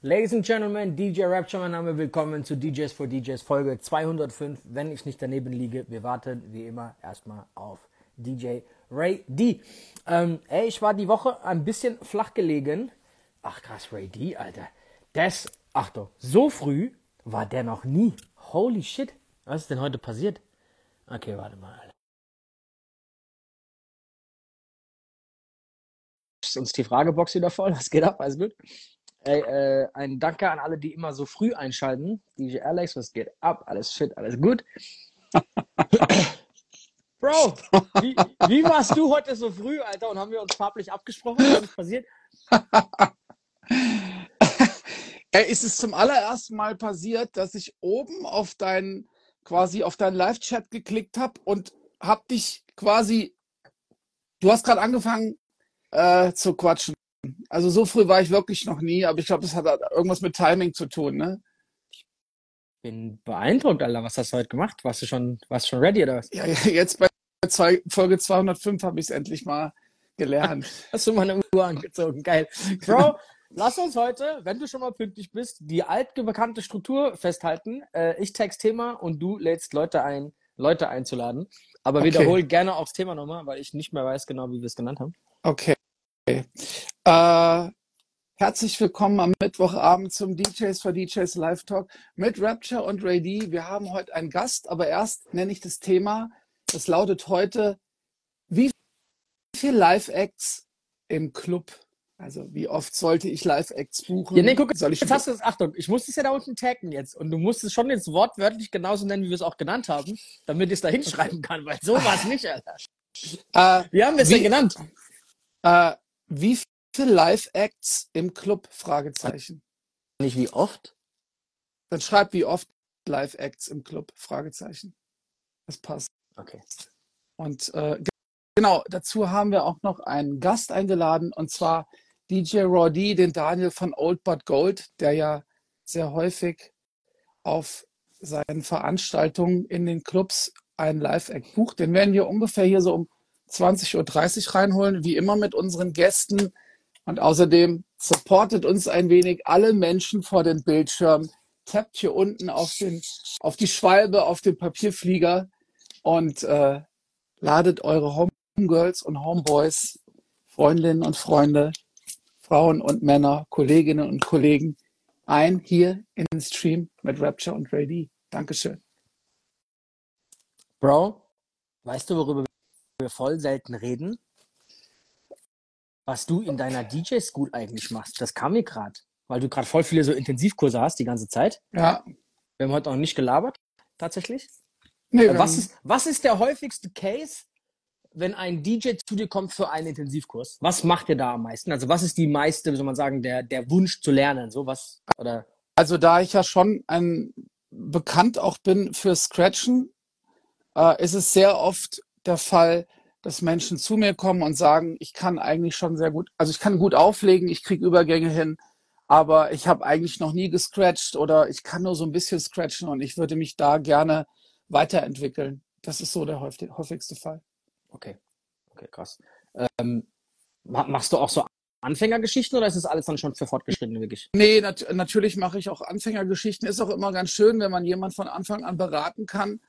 Ladies and Gentlemen, DJ Rapture, mein Name, willkommen zu DJs for DJs Folge 205. Wenn ich nicht daneben liege, wir warten wie immer erstmal auf DJ Ray D. Ähm, ey, ich war die Woche ein bisschen flach gelegen. Ach krass, Ray D, Alter. Das, Achtung, so früh war der noch nie. Holy shit. Was ist denn heute passiert? Okay, warte mal. Ist uns die Fragebox wieder voll? Was geht ab? Alles gut? Ey, äh, ein Danke an alle, die immer so früh einschalten. DJ Alex, was geht ab? Alles fit, alles gut. Bro, wie, wie warst du heute so früh, Alter? Und haben wir uns farblich abgesprochen? Was ist passiert? Ey, ist es zum allerersten Mal passiert, dass ich oben auf deinen quasi auf deinen Live-Chat geklickt habe und hab dich quasi. Du hast gerade angefangen äh, zu quatschen. Also so früh war ich wirklich noch nie, aber ich glaube, das hat irgendwas mit Timing zu tun, ne? Bin beeindruckt, Alter. Was hast du heute gemacht? Warst du schon, warst schon ready oder was? Ja, jetzt bei zwei, Folge 205 habe ich es endlich mal gelernt. Hast du mal eine Uhr angezogen? Geil. Bro, lass uns heute, wenn du schon mal pünktlich bist, die altbekannte Struktur festhalten. Äh, ich text Thema und du lädst Leute ein, Leute einzuladen. Aber Okay. wiederhol gerne auch das Thema nochmal, weil ich nicht mehr weiß genau, wie wir es genannt haben. Okay. Äh, herzlich willkommen am Mittwochabend zum DJs for DJs Live Talk mit Rapture und Ray D. Wir haben heute einen Gast, aber erst nenne ich das Thema. Das lautet heute, wie viel Live-Acts im Club? Also wie oft sollte ich Live-Acts buchen? Ja, nee, guck, Soll ich jetzt hast du das, Achtung, ich muss es ja da unten taggen jetzt. Und du musst es schon jetzt wortwörtlich genauso nennen, wie wir es auch genannt haben, damit ich es da hinschreiben kann, weil so war es nicht, Alter. äh, Wie haben wir es denn genannt? äh, wie viele Live-Acts im Club? Fragezeichen. Nicht wie oft. Dann schreib wie oft Live-Acts im Club? Fragezeichen. Das passt. Okay. Und äh, ge- genau, dazu haben wir auch noch einen Gast eingeladen, und zwar DJ Roddy, den Daniel von Old But Gold, der ja sehr häufig auf seinen Veranstaltungen in den Clubs einen Live-Act bucht. Den werden wir ungefähr hier so um 20.30 Uhr reinholen, wie immer mit unseren Gästen. Und außerdem supportet uns ein wenig alle Menschen vor den Bildschirmen. Tappt hier unten auf, den, auf die Schwalbe, auf den Papierflieger und äh, ladet eure Homegirls und Homeboys, Freundinnen und Freunde, Frauen und Männer, Kolleginnen und Kollegen ein hier in den Stream mit Rapture und Ray D. Dankeschön. Bro, weißt du, worüber wir voll selten reden? Was du in deiner DJ-School eigentlich machst. Das kam mir gerade, weil du gerade voll viele so Intensivkurse hast die ganze Zeit. Ja, Wir haben heute noch nicht gelabert, tatsächlich. nee, Äh, Was ist, was ist der häufigste Case, wenn ein DJ zu dir kommt für einen Intensivkurs? Was macht ihr da am meisten? Also was ist die meiste, wie soll man sagen, der, der Wunsch zu lernen? So was? Oder Also da ich ja schon ein bekannt auch bin für Scratchen, äh, ist es sehr oft der Fall, dass Menschen zu mir kommen und sagen, ich kann eigentlich schon sehr gut, also ich kann gut auflegen, ich kriege Übergänge hin, aber ich habe eigentlich noch nie gescratcht oder ich kann nur so ein bisschen scratchen und ich würde mich da gerne weiterentwickeln. Das ist so der häufig- häufigste Fall. okay, okay, krass. Ähm, ma- machst du auch so Anfängergeschichten oder ist das alles dann schon für Fortgeschrittene wirklich? Nee, nat natürlich mache ich auch Anfängergeschichten. Ist auch immer ganz schön, wenn man jemand von Anfang an beraten kann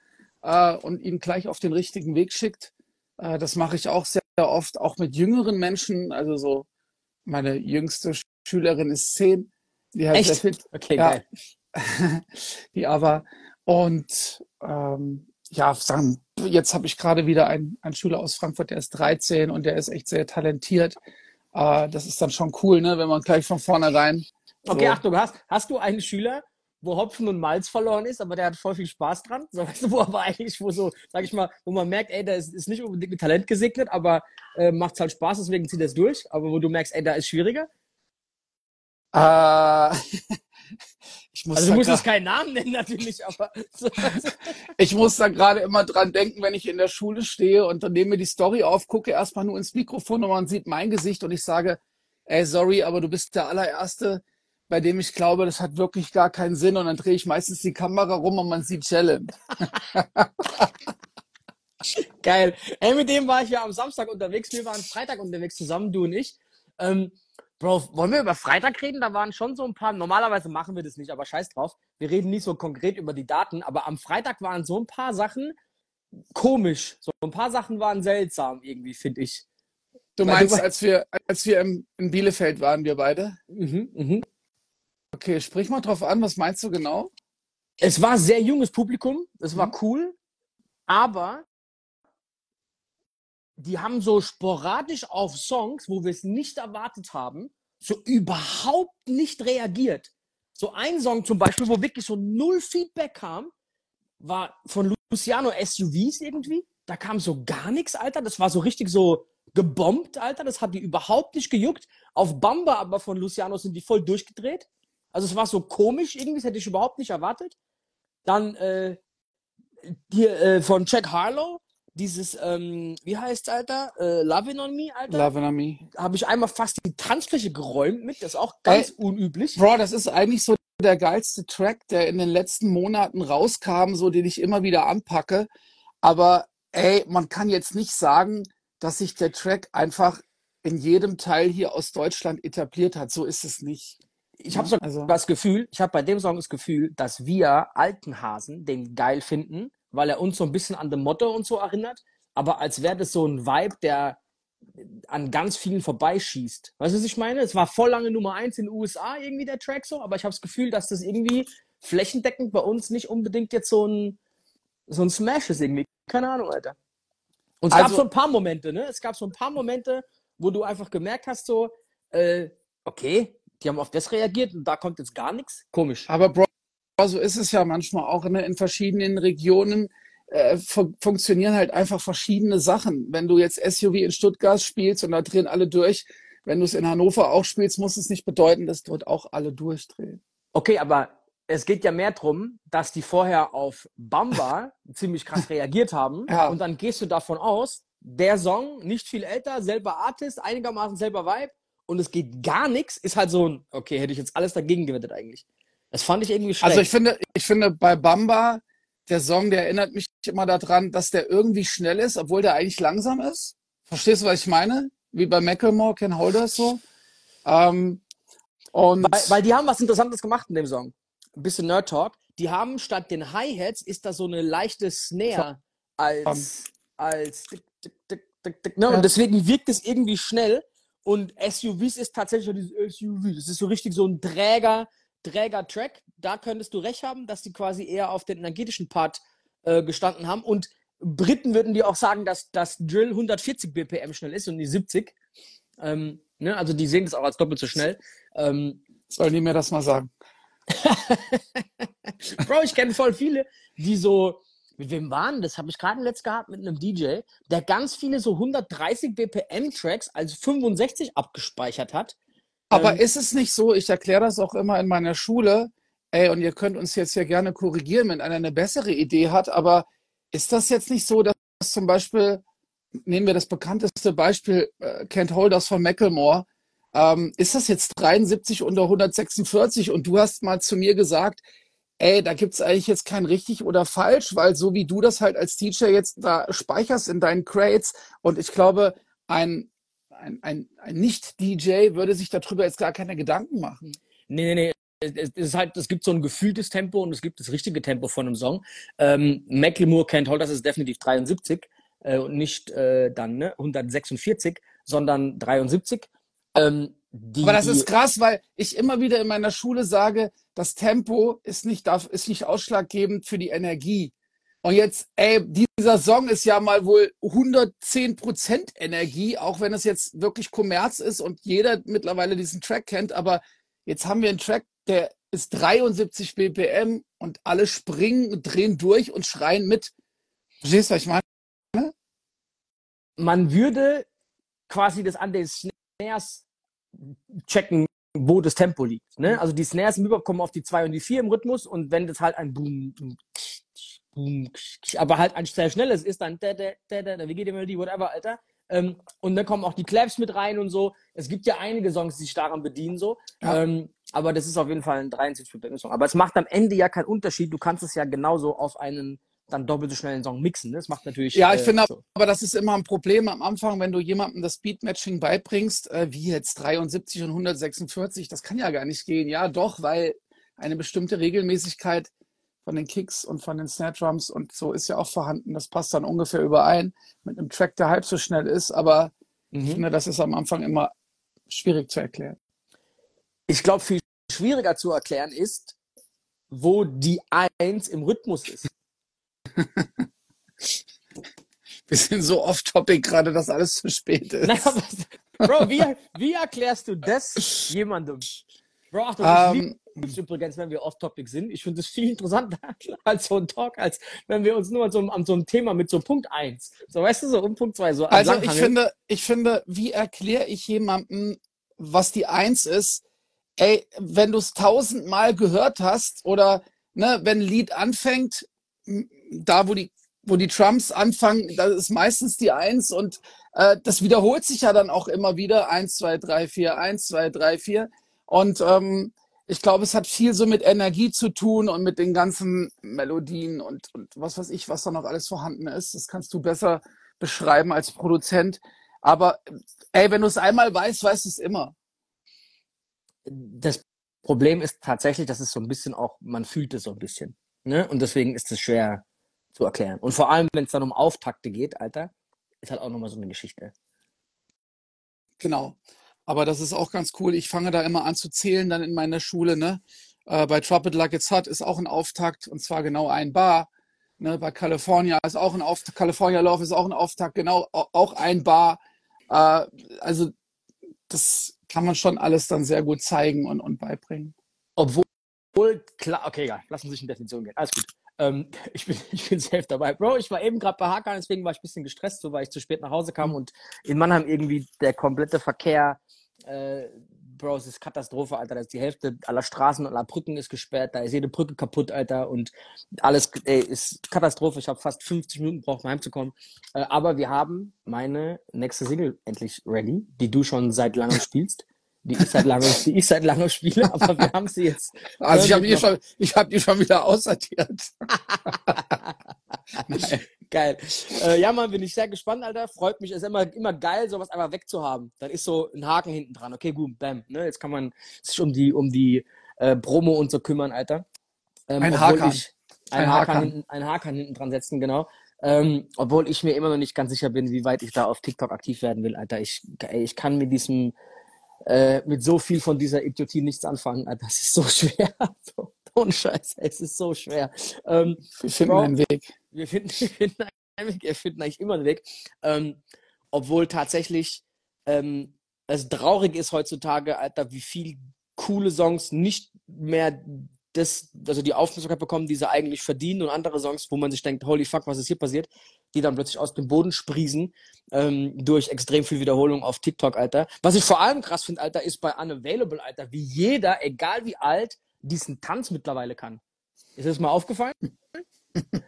äh, und ihn gleich auf den richtigen Weg schickt. Äh, das mache ich auch sehr, oft, auch mit jüngeren Menschen. Also so, meine jüngste Sch- Schülerin ist zehn. Die hat Echt? sehr fit, Okay, Ja. geil. die aber. Und ähm, ja, sagen, jetzt habe ich gerade wieder einen, einen Schüler aus Frankfurt, der ist 13 und der ist echt sehr talentiert. Äh, das ist dann schon cool, ne, wenn man gleich von vornherein Okay, so- Achtung, hast, hast du einen Schüler, wo Hopfen und Malz verloren ist, aber der hat voll viel Spaß dran? So, weißt du, wo aber eigentlich, wo so, sag ich mal, wo man merkt, ey, der ist, ist nicht unbedingt mit Talent gesegnet, aber äh, macht halt Spaß, deswegen zieht er es durch. Aber wo du merkst, ey, da ist schwieriger. Äh, ich muss Also du da musst jetzt keinen Namen nennen, natürlich, aber ich muss da gerade immer dran denken, wenn ich in der Schule stehe und dann nehme mir die Story auf, gucke erstmal nur ins Mikrofon und man sieht mein Gesicht und ich sage, ey, sorry, aber du bist der allererste, bei dem ich glaube, das hat wirklich gar keinen Sinn und dann drehe ich meistens die Kamera rum und man sieht Challenge. geil. Ey, mit dem war ich ja am Samstag unterwegs, wir waren Freitag unterwegs zusammen, du und ich. Ähm, Bro, wollen wir über Freitag reden? Da waren schon so ein paar, normalerweise machen wir das nicht, aber scheiß drauf. Wir reden nicht so konkret über die Daten, aber am Freitag waren so ein paar Sachen komisch. So ein paar Sachen waren seltsam irgendwie, finde ich. Du meinst, als wir, als wir im, in Bielefeld waren, wir beide? Mhm, mhm. Okay, sprich mal drauf an, was meinst du genau? Es war sehr junges Publikum, es war mhm. cool, aber die haben so sporadisch auf Songs, wo wir es nicht erwartet haben, so überhaupt nicht reagiert. So ein Song zum Beispiel, wo wirklich so null Feedback kam, war von Luciano SUVs irgendwie. Da kam so gar nichts, Alter. Das war so richtig so gebombt, Alter. Das hat die überhaupt nicht gejuckt. Auf Bamba aber von Luciano sind die voll durchgedreht. Also es war so komisch irgendwie, das hätte ich überhaupt nicht erwartet. Dann äh, die, äh, von Jack Harlow, dieses, ähm, wie heißt Alter? Äh, Lovin' on Me, Alter? Lovin' on Me. Habe ich einmal fast die Tanzfläche geräumt mit. Das ist auch ganz Ey, unüblich. Bro, das ist eigentlich so der geilste Track, der in den letzten Monaten rauskam, so den ich immer wieder anpacke. Aber ey, man kann jetzt nicht sagen, dass sich der Track einfach in jedem Teil hier aus Deutschland etabliert hat. So ist es nicht. Ich habe so also. das Gefühl, ich habe bei dem Song das Gefühl, dass wir alten Hasen den geil finden weil er uns so ein bisschen an The Motto und so erinnert, aber als wäre das so ein Vibe, der an ganz vielen vorbeischießt. Weißt du, was ich meine? Es war voll lange Nummer eins in den USA irgendwie der Track so, aber ich habe das Gefühl, dass das irgendwie flächendeckend bei uns nicht unbedingt jetzt so ein, so ein Smash ist irgendwie. Keine Ahnung, Alter. Und es also, gab so ein paar Momente, ne? Es gab so ein paar Momente, wo du einfach gemerkt hast, so, äh, okay, die haben auf das reagiert und da kommt jetzt gar nichts. Komisch. Aber Bro, so ist es ja manchmal auch ne? in verschiedenen Regionen. Äh, fun funktionieren halt einfach verschiedene Sachen. Wenn du jetzt SUV in Stuttgart spielst und da drehen alle durch, wenn du es in Hannover auch spielst, muss es nicht bedeuten, dass dort auch alle durchdrehen. Okay, aber es geht ja mehr darum, dass die vorher auf Bamba ziemlich krass reagiert haben. Ja. Und dann gehst du davon aus, der Song, nicht viel älter, selber Artist, einigermaßen selber Vibe und es geht gar nichts, ist halt so ein, okay, hätte ich jetzt alles dagegen gewettet eigentlich. Das fand ich irgendwie schlecht. Also ich finde, ich finde bei Bamba, der Song, der erinnert mich immer daran, dass der irgendwie schnell ist, obwohl der eigentlich langsam ist. Verstehst du, was ich meine? Wie bei Macklemore, Ken Holders so. Ähm, und weil, weil die haben was Interessantes gemacht in dem Song. Ein bisschen Nerd Talk. Die haben statt den Hi-Hats ist da so eine leichte Snare als, als tick, tick, tick, tick, ne? Und deswegen wirkt es irgendwie schnell. Und SUVs ist tatsächlich dieses SUV. Das ist so richtig so ein Träger, Träger-Track. Da könntest du recht haben, dass die quasi eher auf den energetischen Part äh, gestanden haben. Und Briten würden dir auch sagen, dass das Drill 140 BPM schnell ist und nicht 70. Ähm, ne? Also die sehen das auch als doppelt so schnell. Ähm, Sollen die mir das mal sagen? Bro, ich kenne voll viele, die so, mit wem waren das? Habe ich gerade letzt gehabt mit einem DJ, der ganz viele so 130 BPM Tracks als 65 abgespeichert hat aber ähm, ist es nicht so, ich erkläre das auch immer in meiner Schule, ey, und ihr könnt uns jetzt ja gerne korrigieren, wenn einer eine bessere Idee hat, aber ist das jetzt nicht so, dass zum Beispiel, nehmen wir das bekannteste Beispiel, äh, Kent Holders von Macklemore, ähm, ist das jetzt 73 unter 146 und du hast mal zu mir gesagt, ey, da gibt's eigentlich jetzt kein richtig oder falsch, weil so wie du das halt als Teacher jetzt da speicherst in deinen Crates und ich glaube, ein ein, ein, ein Nicht-DJ würde sich darüber jetzt gar keine Gedanken machen. Nee, nee, nee. Es, ist halt, es gibt so ein gefühltes Tempo und es gibt das richtige Tempo von einem Song. Ähm, Macklemore Can't Hold, das ist definitiv 73 äh, und nicht äh, dann ne, 146, sondern 73. Ähm, die, Aber das ist krass, weil ich immer wieder in meiner Schule sage, das Tempo ist nicht, ist nicht ausschlaggebend für die Energie. Und jetzt, ey, dieser Song ist ja mal wohl 110 Prozent Energie, auch wenn es jetzt wirklich Kommerz ist und jeder mittlerweile diesen Track kennt. Aber jetzt haben wir einen Track, der ist 73 BPM und alle springen, drehen durch und schreien mit. Verstehst du, was ich meine? Man würde quasi das an den Snares checken, wo das Tempo liegt. Ne? Also die Snares überkommen auf die 2 und die 4 im Rhythmus und wenn das halt ein Boom, aber halt ein sehr schnelles ist dann, da, da, da, da, wie geht die Melodie, whatever, Alter. Ähm, und dann kommen auch die Claps mit rein und so. Es gibt ja einige Songs, die sich daran bedienen, so. Ja. Ähm, aber das ist auf jeden Fall ein 73 Song. Aber es macht am Ende ja keinen Unterschied. Du kannst es ja genauso auf einen dann doppelt so schnell den Song mixen. Ne? Das macht natürlich. Ja, ich äh, finde, so. aber das ist immer ein Problem am Anfang, wenn du jemandem das Beatmatching beibringst, äh, wie jetzt 73 und 146, das kann ja gar nicht gehen. Ja, doch, weil eine bestimmte Regelmäßigkeit von den Kicks und von den Snare Drums und so ist ja auch vorhanden. Das passt dann ungefähr überein mit einem Track, der halb so schnell ist, aber ich Mhm. finde, das ist am Anfang immer schwierig zu erklären. Ich glaube, viel schwieriger zu erklären ist, wo die Eins im Rhythmus ist. Wir sind so off-topic gerade, dass alles zu spät ist. Was, Bro, wie, wie erklärst du das jemandem? Bro, Achtung, ich Ähm, liebe es übrigens, wenn wir off-topic sind. Ich finde es viel interessanter als so ein Talk, als wenn wir uns nur an so, einem- an so einem Thema mit so Punkt 1, so weißt du, so um Punkt 2, so Also ich finde, ich finde, wie erkläre ich jemandem, was die Eins ist? Ey, wenn du es tausendmal gehört hast oder ne, wenn ein Lied anfängt, da wo die, wo die Trumps anfangen, da ist meistens die Eins und äh, das wiederholt sich ja dann auch immer wieder. Eins, zwei, drei, vier, eins, zwei, drei, vier. Und ähm, ich glaube, es hat viel so mit Energie zu tun und mit den ganzen Melodien und, und was weiß ich, was da noch alles vorhanden ist. Das kannst du besser beschreiben als Produzent. Aber ey, wenn du es einmal weißt, weißt du es immer. das Problem ist tatsächlich, dass es so ein bisschen auch, man fühlt es so ein bisschen. Ne? Und deswegen ist es schwer zu erklären. Und vor allem, wenn es dann um Auftakte geht, Alter, ist halt auch nochmal so eine Geschichte. Genau. Aber das ist auch ganz cool. Ich fange da immer an zu zählen dann in meiner Schule. Ne? Äh, bei Drop It Like It's Hot ist auch ein Auftakt und zwar genau ein Bar. Ne? Bei California ist auch ein Auftakt. California Love ist auch ein Auftakt, genau au- auch ein Bar. Äh, also das kann man schon alles dann sehr gut zeigen und, und beibringen. Obwohl, klar, okay, egal, lassen Sie sich in Definition gehen. Alles gut. Ähm, ich, bin, ich bin safe dabei. Bro, ich war eben gerade bei Hakan, deswegen war ich ein bisschen gestresst, so weil ich zu spät nach Hause kam und in Mannheim irgendwie der komplette Verkehr, äh, Bro, es ist Katastrophe, Alter. Da ist die Hälfte aller Straßen und aller Brücken ist gesperrt, da ist jede Brücke kaputt, Alter. Und alles ey, ist Katastrophe. Ich habe fast 50 Minuten gebraucht, um heimzukommen. Äh, aber wir haben meine nächste Single endlich ready, die du schon seit langem spielst. Die ich seit langem, die ich seit langem spiele, aber wir haben sie jetzt Also ich habe die, schon- ich hab die schon wieder aussortiert. Geil. Äh, ja, Mann, bin ich sehr gespannt, Alter. Freut mich. Ist immer, immer geil, sowas einfach wegzuhaben. Dann ist so ein Haken hinten dran. Okay, gut, bam. Ne? Jetzt kann man sich um die, um die äh, Promo und so kümmern, Alter. Ähm, Ein. Ich, ein, Ein. Hakan. Hinten, ein Hakan hinten dran setzen, genau. Ähm, obwohl ich mir immer noch nicht ganz sicher bin, wie weit ich da auf TikTok aktiv werden will, Alter. Ich, ich kann mit diesem, äh, mit so viel von dieser Idiotie nichts anfangen. Das ist so schwer. so, ohne Scheiß, es ist so schwer. Ähm, Wir finden Bro. einen Weg. wir finden, wir finden einen Weg, wir finden eigentlich immer einen Weg. Ähm, obwohl tatsächlich ähm, es traurig ist heutzutage, Alter, wie viel coole Songs nicht mehr das, also die Aufmerksamkeit bekommen, die sie eigentlich verdienen und andere Songs, wo man sich denkt, holy fuck, was ist hier passiert, die dann plötzlich aus dem Boden sprießen ähm, durch extrem viel Wiederholung auf TikTok, Alter. Was ich vor allem krass finde, Alter, ist bei Unavailable, Alter, wie jeder, egal wie alt, diesen Tanz mittlerweile kann. Ist das mal aufgefallen?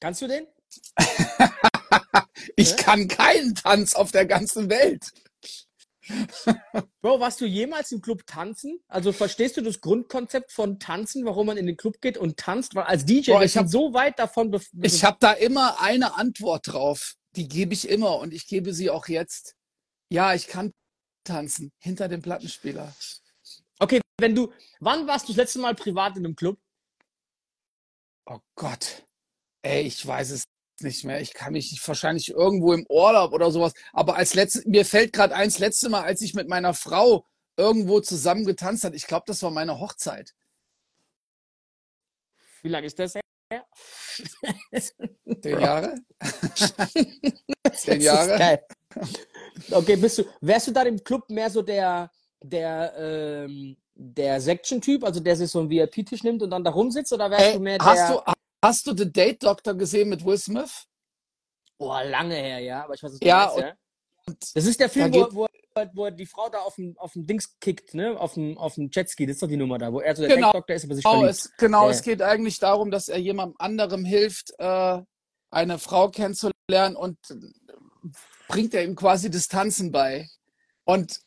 Kannst du den? Ich Hä? kann keinen Tanz auf der ganzen Welt. Bro, warst du jemals im Club tanzen? Also verstehst du das Grundkonzept von tanzen, warum man in den Club geht und tanzt? Weil als DJ, wir ich hab- so weit davon Ich habe da immer eine Antwort drauf. Die gebe ich immer und ich gebe sie auch jetzt. Ja, ich kann tanzen hinter dem Plattenspieler. Okay, wenn du, wann warst du das letzte Mal privat in einem Club? Oh Gott. Ey, ich weiß es nicht mehr. Ich kann mich wahrscheinlich irgendwo im Urlaub oder sowas. Aber als letztes, mir fällt gerade eins letzte Mal, als ich mit meiner Frau irgendwo zusammen getanzt hat. Ich glaube, das war meine Hochzeit. Wie lange ist das her? Zehn Jahre? Zehn Jahre? Okay, bist du, wärst du da im Club mehr so der, der, ähm, der Section-Typ, also der sich so einen VIP-Tisch nimmt und dann da rumsitzt, oder wärst Ey, du mehr der, hast du, hast du The Date Doctor gesehen mit Will Smith? oh, lange her, ja, aber ich weiß, du Ja, und- ja. Das ist der Film, wo, wo, wo die Frau da auf dem, auf dem Dings kickt, ne? Auf dem, auf dem Jetski, das ist doch die Nummer da, wo er so der Genau. Doktor ist, aber sich Genau, verliebt. es, genau, Ja. es geht eigentlich darum, dass er jemandem anderem hilft, äh, eine Frau kennenzulernen und äh, bringt er ihm quasi Distanzen bei. Und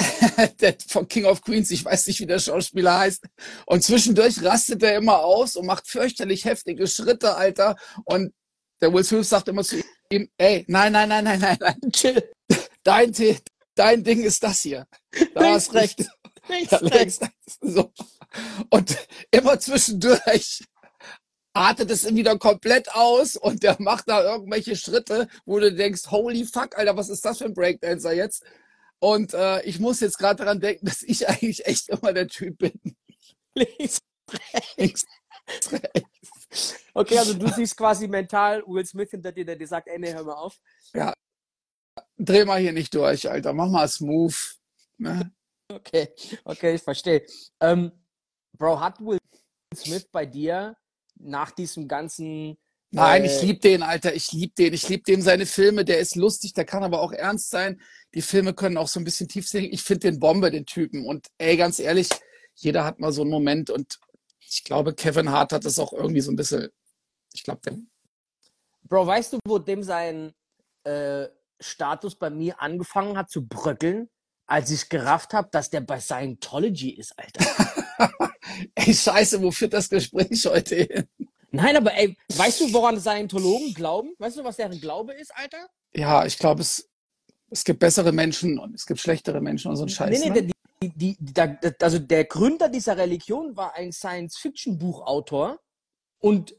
von King of Queens, ich weiß nicht, wie der Schauspieler heißt. Und zwischendurch rastet er immer aus und macht fürchterlich heftige Schritte, Alter. Und der Will Smith sagt immer zu ihm, ey, nein, nein, nein, nein, nein, nein, chill. Dein, dein Ding ist das hier. Da hast recht. Links, rechts. So. Und immer zwischendurch artet es wieder komplett aus und der macht da irgendwelche Schritte, wo du denkst, holy fuck, Alter, was ist das für ein Breakdancer jetzt? Und äh, ich muss jetzt gerade daran denken, dass ich eigentlich echt immer der Typ bin. Links, rechts. rechts. Okay, also du siehst quasi mental Will Smith hinter dir, der dir sagt, ey, nee, hör mal auf. Ja. Dreh mal hier nicht durch, Alter. Mach mal Smooth. Ne? Okay, okay, ich verstehe. Ähm, Bro, hat Will Smith bei dir nach diesem ganzen. Nein, ich liebe den, Alter. Ich liebe den. Ich liebe dem seine Filme. Der ist lustig, der kann aber auch ernst sein. Die Filme können auch so ein bisschen tief sehen. Ich finde den Bombe, den Typen. Und ey, ganz ehrlich, jeder hat mal so einen Moment. Und ich glaube, Kevin Hart hat das auch irgendwie so ein bisschen. Ich glaube, der. Bro, weißt du, wo dem sein äh, Status bei mir angefangen hat zu bröckeln? als ich gerafft habe, dass der bei Scientology ist, Alter. ey, scheiße, wo führt das Gespräch heute hin? Nein, aber ey, weißt du, woran Scientologen glauben? Weißt du, was deren Glaube ist, Alter? Ja, ich glaube, es, es gibt bessere Menschen und es gibt schlechtere Menschen und so ein Scheiß. Nee, nee, ne? die, die, die, also der Gründer dieser Religion war ein Science-Fiction-Buchautor und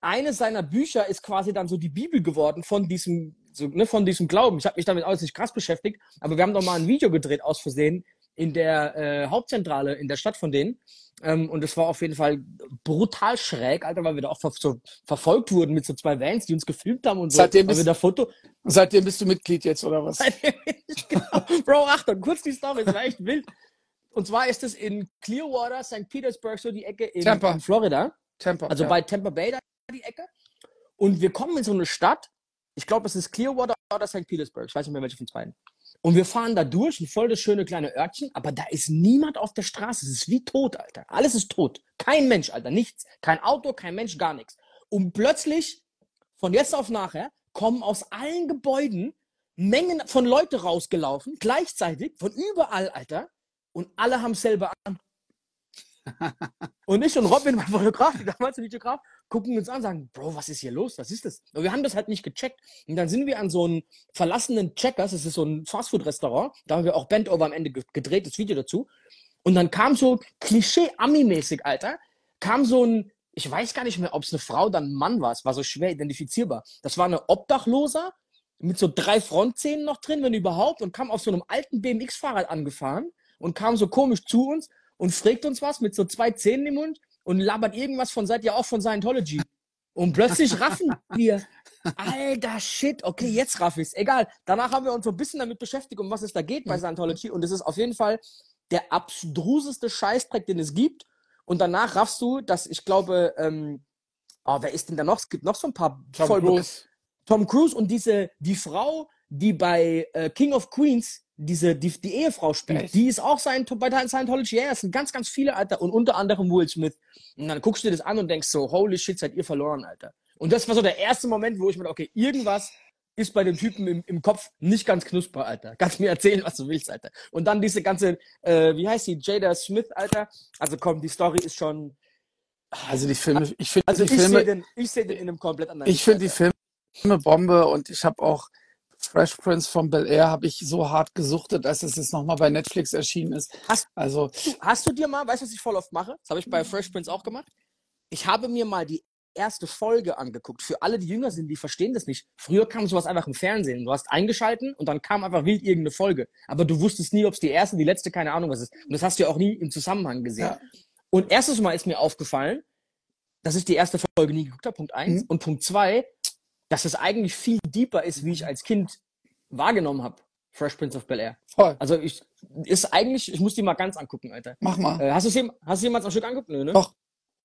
eines seiner Bücher ist quasi dann so die Bibel geworden von diesem so, ne, von diesem Glauben. Ich habe mich damit auch nicht krass beschäftigt, aber wir haben doch mal ein Video gedreht aus Versehen in der äh, Hauptzentrale in der Stadt von denen. Ähm, und es war auf jeden Fall brutal schräg, Alter, weil wir da auch ver so verfolgt wurden mit so zwei Vans, die uns gefilmt haben und so. Seitdem bist, da Foto. seitdem bist du Mitglied jetzt, oder was? genau. Bro, Achtung, kurz die Story, es war echt wild. Und zwar ist es in Clearwater, St. Petersburg, so die Ecke in, in Florida. Tampa, also ja. bei Tampa Bay da die Ecke. Und wir kommen in so eine Stadt ich glaube, es ist Clearwater oder St. Petersburg. Ich weiß nicht mehr, welche von beiden. Und wir fahren da durch, ein voll das schöne kleine Örtchen, aber da ist niemand auf der Straße. Es ist wie tot, Alter. Alles ist tot. Kein Mensch, Alter. Nichts. Kein Auto, kein Mensch, gar nichts. Und plötzlich, von jetzt auf nachher, kommen aus allen Gebäuden Mengen von Leute rausgelaufen, gleichzeitig, von überall, Alter. Und alle haben selber an. Und ich und Robin, mein Fotograf, damals ein Videograf, gucken uns an und sagen, Bro, was ist hier los? Was ist das? Und wir haben das halt nicht gecheckt. Und dann sind wir an so einem verlassenen Checkers, das ist so ein Fastfood-Restaurant, da haben wir auch Bendover am Ende gedreht, das Video dazu. Und dann kam so Klischee-Ami-mäßig, Alter, kam so ein, ich weiß gar nicht mehr, ob es eine Frau oder ein Mann war, es war so schwer identifizierbar. Das war eine Obdachloser mit so drei Frontzähnen noch drin, wenn überhaupt, und kam auf so einem alten BMX-Fahrrad angefahren und kam so komisch zu uns und fragt uns was mit so zwei Zähnen im Mund und labert irgendwas von, seid ihr auch von Scientology? Und plötzlich raffen wir, alter Shit, okay, jetzt raff ich's. Egal. Danach haben wir uns so ein bisschen damit beschäftigt, um was es da geht bei Scientology. Und es ist auf jeden Fall der abstruseste Scheißdreck, den es gibt. Und danach raffst du, dass ich glaube, ähm, oh, wer ist denn da noch? Es gibt noch so ein paar Tom Cruise. Tom Cruise und diese, die Frau, die bei äh, King of Queens diese, die, die Ehefrau spielt, Echt? die ist auch sein, bei Scientology, ja, es sind ganz, ganz viele, Alter, und unter anderem Will Smith. Und dann guckst du dir das an und denkst so, holy shit, seid ihr verloren, Alter. Und das war so der erste Moment, wo ich mir dachte, okay, irgendwas ist bei dem Typen im, im Kopf nicht ganz knusper, Alter. Kannst mir erzählen, was du willst, Alter. Und dann diese ganze, äh, wie heißt die, Jada Smith, Alter. Also komm, die Story ist schon. Also die Filme, ich finde also die Filme. Seh den, ich sehe den in einem komplett anderen. Ich finde die Filme Bombe und ich habe auch Fresh Prince von Bel Air habe ich so hart gesuchtet, als es jetzt nochmal bei Netflix erschienen ist. Hast, also, du, hast du dir mal, weißt du, was ich voll oft mache? Das habe ich bei Fresh Prince auch gemacht. Ich habe mir mal die erste Folge angeguckt. Für alle, die jünger sind, die verstehen das nicht. Früher kam sowas einfach im Fernsehen. Du hast eingeschalten und dann kam einfach wild irgendeine Folge. Aber du wusstest nie, ob es die erste, die letzte, keine Ahnung was ist. Und das hast du ja auch nie im Zusammenhang gesehen. Ja. Und erstes Mal ist mir aufgefallen, dass ich die erste Folge nie geguckt habe, Punkt eins. Mhm. Und Punkt zwei, dass es eigentlich viel deeper ist, wie ich als Kind wahrgenommen habe. Fresh Prince of Bel Air. Voll. Also ich ist eigentlich, ich muss die mal ganz angucken, Alter. Mach mal. Äh, hast du hast du jemals ein Stück angeguckt? Nö, ne? Doch.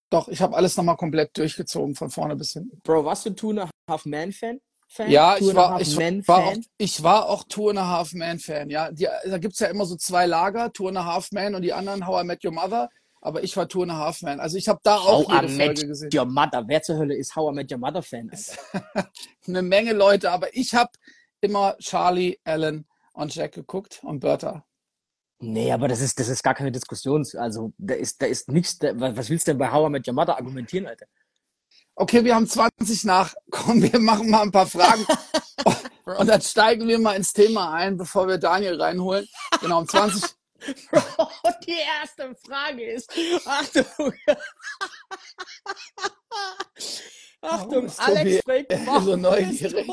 Doch, ich habe alles nochmal komplett durchgezogen, von vorne bis hinten. Bro, warst du Two and a Half Man Fan? Fan? Ja, ich war, ich, war auch, ich war auch Two and a Half Man Fan, ja. Die, da gibt's ja immer so zwei Lager, Two and a Half Man und die anderen How I Met Your Mother. Aber ich war Two and a Half Man. Also ich habe da auch How jede I Folge gesehen. Your Mother. Wer zur Hölle ist How I Met Your Mother Fan? Eine Menge Leute, aber ich habe immer Charlie, Alan und Jack geguckt und Bertha. Nee, aber das ist, das ist gar keine Diskussion. Also, da ist, da ist nichts, da, was willst du denn bei Hauer mit Yamada argumentieren, Alter? Okay, wir haben 20 nach. Komm, wir machen mal ein paar Fragen. und dann steigen wir mal ins Thema ein, bevor wir Daniel reinholen. Genau, um 20. Bro, die erste Frage ist, Achtung. Achtung, Alex fragt, warum so neugierig?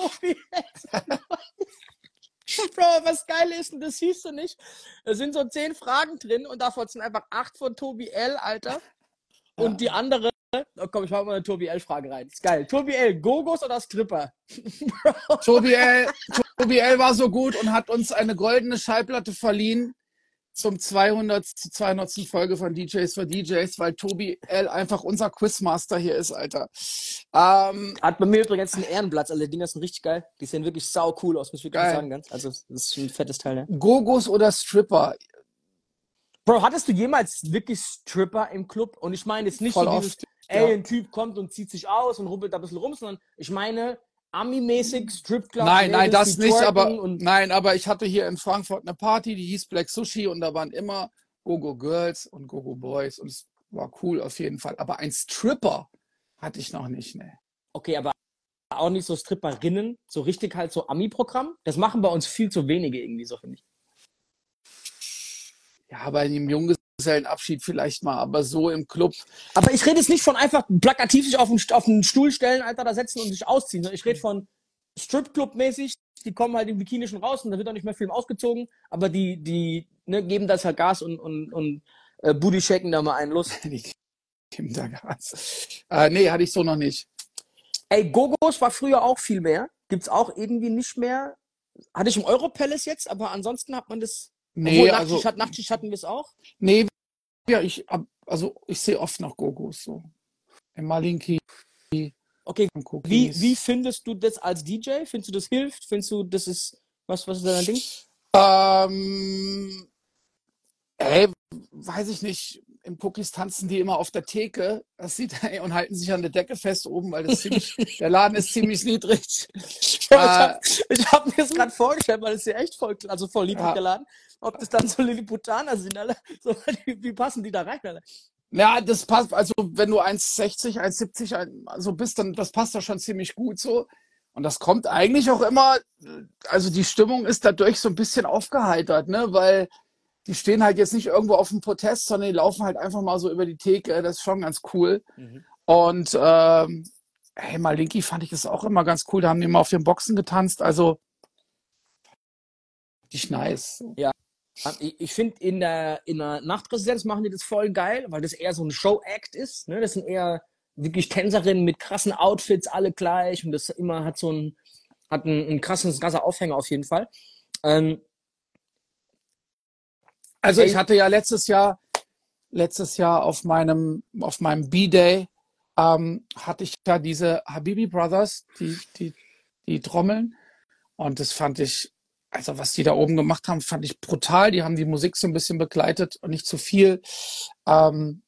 Bro, was geil ist, und das siehst du nicht. Da sind so zehn Fragen drin und davon sind einfach acht von Tobi L, Alter. Und ja. die andere, oh, komm, ich mach mal eine Tobi L-Frage rein. Ist geil. Tobi L, Gogos oder Stripper? Tobi L, Tobi L war so gut und hat uns eine goldene Schallplatte verliehen zum 200. 200. Folge von DJs für DJs, weil Tobi L einfach unser Quizmaster hier ist, Alter. Ähm, Hat bei mir übrigens einen Ehrenplatz, alle Dinger sind richtig geil. Die sehen wirklich sau cool aus, muss ich wirklich sagen. Ganz. Also, das ist ein fettes Teil, ne? Gogos oder Stripper? Bro, hattest du jemals wirklich Stripper im Club? Und ich meine jetzt nicht Voll so dieses, ey, ein Typ kommt und zieht sich aus und rumpelt da ein bisschen rum, sondern ich meine, Ami-mäßig Stripclub. Nein, nein, das nicht, aber nein, aber ich hatte hier in Frankfurt eine Party, die hieß Black Sushi und da waren immer Gogo Girls und Gogo Boys und es war cool auf jeden Fall. Aber ein Stripper hatte ich noch nicht, ne. Okay, aber auch nicht so Stripperinnen, so richtig halt so Ami-Programm. Das machen bei uns viel zu wenige irgendwie so, finde ich. Ja, bei einem Junggesellenabschied vielleicht mal, aber so im Club. Aber ich rede jetzt nicht von einfach plakativ sich auf den, auf den Stuhl stellen, Alter, da setzen und sich ausziehen. Ich rede von Stripclub-mäßig. Die kommen halt im Bikini schon raus und da wird auch nicht mehr Film ausgezogen. Aber die, die ne, geben das halt Gas und, und, und äh, Booty shaken da mal einen los. die geben da Gas. Äh, nee, hatte ich so noch nicht. Ey, Gogos war früher auch viel mehr. Gibt's auch irgendwie nicht mehr. Hatte ich im Europalace jetzt, aber ansonsten hat man das Nee, Obwohl, also, Nachtisch, Nachtisch hatten wir es auch. Nee, ja, ich, also ich sehe oft noch Gogos so. Im Malinki. Okay, wie, wie findest du das als DJ? Findest du das hilft? Findest du, das ist, was, was ist dein Ding? Ähm, ey, weiß ich nicht. Im Cookies tanzen die immer auf der Theke das sieht, und halten sich an der Decke fest oben, weil das ziemlich, der Laden ist ziemlich niedrig. ich habe hab mir das gerade vorgestellt, weil es hier echt voll, also voll niedrig ja. geladen ob das dann so Lilliputaner sind, alle. So, wie passen die da rein, alle? Ja, das passt, also wenn du 1,60, 1,70 so bist, dann das passt doch schon ziemlich gut so. Und das kommt eigentlich auch immer, also die Stimmung ist dadurch so ein bisschen aufgeheitert, ne? Weil die stehen halt jetzt nicht irgendwo auf dem Protest, sondern die laufen halt einfach mal so über die Theke. Das ist schon ganz cool. Mhm. Und ähm, hey, Malinki fand ich das auch immer ganz cool. Da haben die immer auf den Boxen getanzt. Also, die nice. Ja, ich finde, in der, in der Nachtresidenz machen die das voll geil, weil das eher so ein Show-Act ist. Ne? Das sind eher wirklich Tänzerinnen mit krassen Outfits, alle gleich. Und das immer hat so ein, hat einen, einen krassen, krasser Aufhänger auf jeden Fall. Ähm, also ich hatte ja letztes Jahr, letztes Jahr auf meinem, auf meinem B-Day, ähm, hatte ich ja diese Habibi Brothers, die, die, die Trommeln. Und das fand ich also was die da oben gemacht haben, fand ich brutal. Die haben die Musik so ein bisschen begleitet und nicht zu viel. Ähm,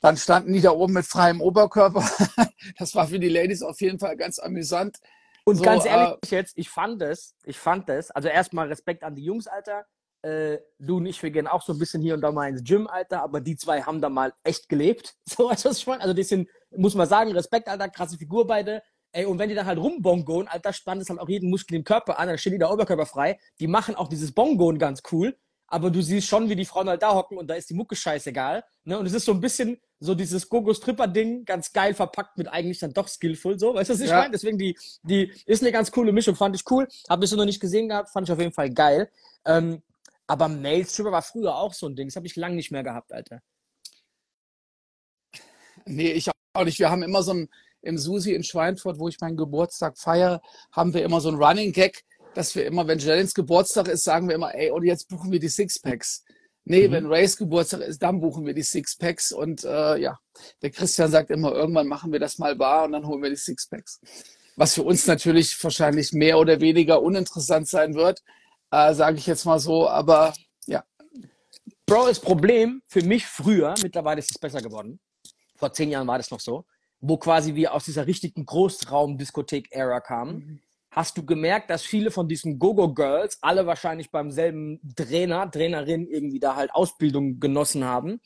dann standen die da oben mit freiem Oberkörper. das war für die Ladies auf jeden Fall ganz amüsant. Und so, ganz ehrlich äh, jetzt, ich fand es, ich fand es, also erstmal Respekt an die Jungs, Alter. Äh, du und ich, wir gehen auch so ein bisschen hier und da mal ins Gym, Alter, aber die zwei haben da mal echt gelebt. So, weißt du, was ich meine? Also die sind, muss man sagen, Respekt, Alter, krasse Figur beide. Ey, und wenn die dann halt rumbongoen, Alter, spannt es halt auch jeden Muskel im Körper an, dann steht die da oberkörperfrei. Die machen auch dieses Bongoen ganz cool, aber du siehst schon, wie die Frauen halt da hocken und da ist die Mucke scheißegal. Ne? Und es ist so ein bisschen so dieses Gogo-Stripper-Ding, ganz geil verpackt mit eigentlich dann doch skillful, so, weißt du, was ich ja. meine? Deswegen, die, die ist eine ganz coole Mischung, fand ich cool. Hab ich so noch nicht gesehen gehabt, fand ich auf jeden Fall geil. Ähm, aber Male Stripper war früher auch so ein Ding, das habe ich lange nicht mehr gehabt, Alter. Nee, ich auch nicht. Wir haben immer so ein, im Susi in Schweinfurt, wo ich meinen Geburtstag feiere, haben wir immer so ein Running Gag, dass wir immer, wenn Jelens Geburtstag ist, sagen wir immer, ey, und jetzt buchen wir die Sixpacks. Nee, mhm. wenn Rays Geburtstag ist, dann buchen wir die Sixpacks. Und äh, ja, der Christian sagt immer, irgendwann machen wir das mal bar und dann holen wir die Sixpacks. Was für uns natürlich wahrscheinlich mehr oder weniger uninteressant sein wird, äh, sage ich jetzt mal so. Aber ja. Bro, das Problem für mich früher, mittlerweile ist es besser geworden. Vor zehn Jahren war das noch so wo quasi wir aus dieser richtigen Großraum-Diskothek-Ära kamen. Mhm. hast du gemerkt, dass viele von diesen Go-Go-Girls alle wahrscheinlich beim selben Trainer, Trainerin irgendwie da halt Ausbildung genossen haben,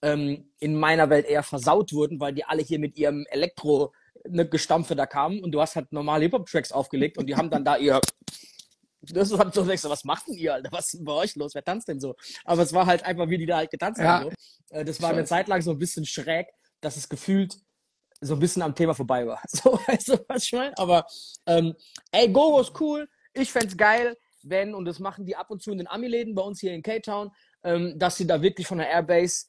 ähm, in meiner Welt eher versaut wurden, weil die alle hier mit ihrem Elektro ne, Gestampfe da kamen und du hast halt normale Hip-Hop-Tracks aufgelegt und die haben dann da ihr das war so, denkst, was macht denn ihr, Alter? Was ist denn bei euch los? Wer tanzt denn so? Aber es war halt einfach, wie die da halt getanzt ja. haben. So. Äh, das war eine Zeit lang so ein bisschen schräg, dass es gefühlt so ein bisschen am Thema vorbei war. So, weißt du, was ich meine? Aber, ähm, ey, Gogo ist cool. Ich fände geil, wenn, und das machen die ab und zu in den Ami-Läden bei uns hier in K-Town, ähm, dass sie da wirklich von der Airbase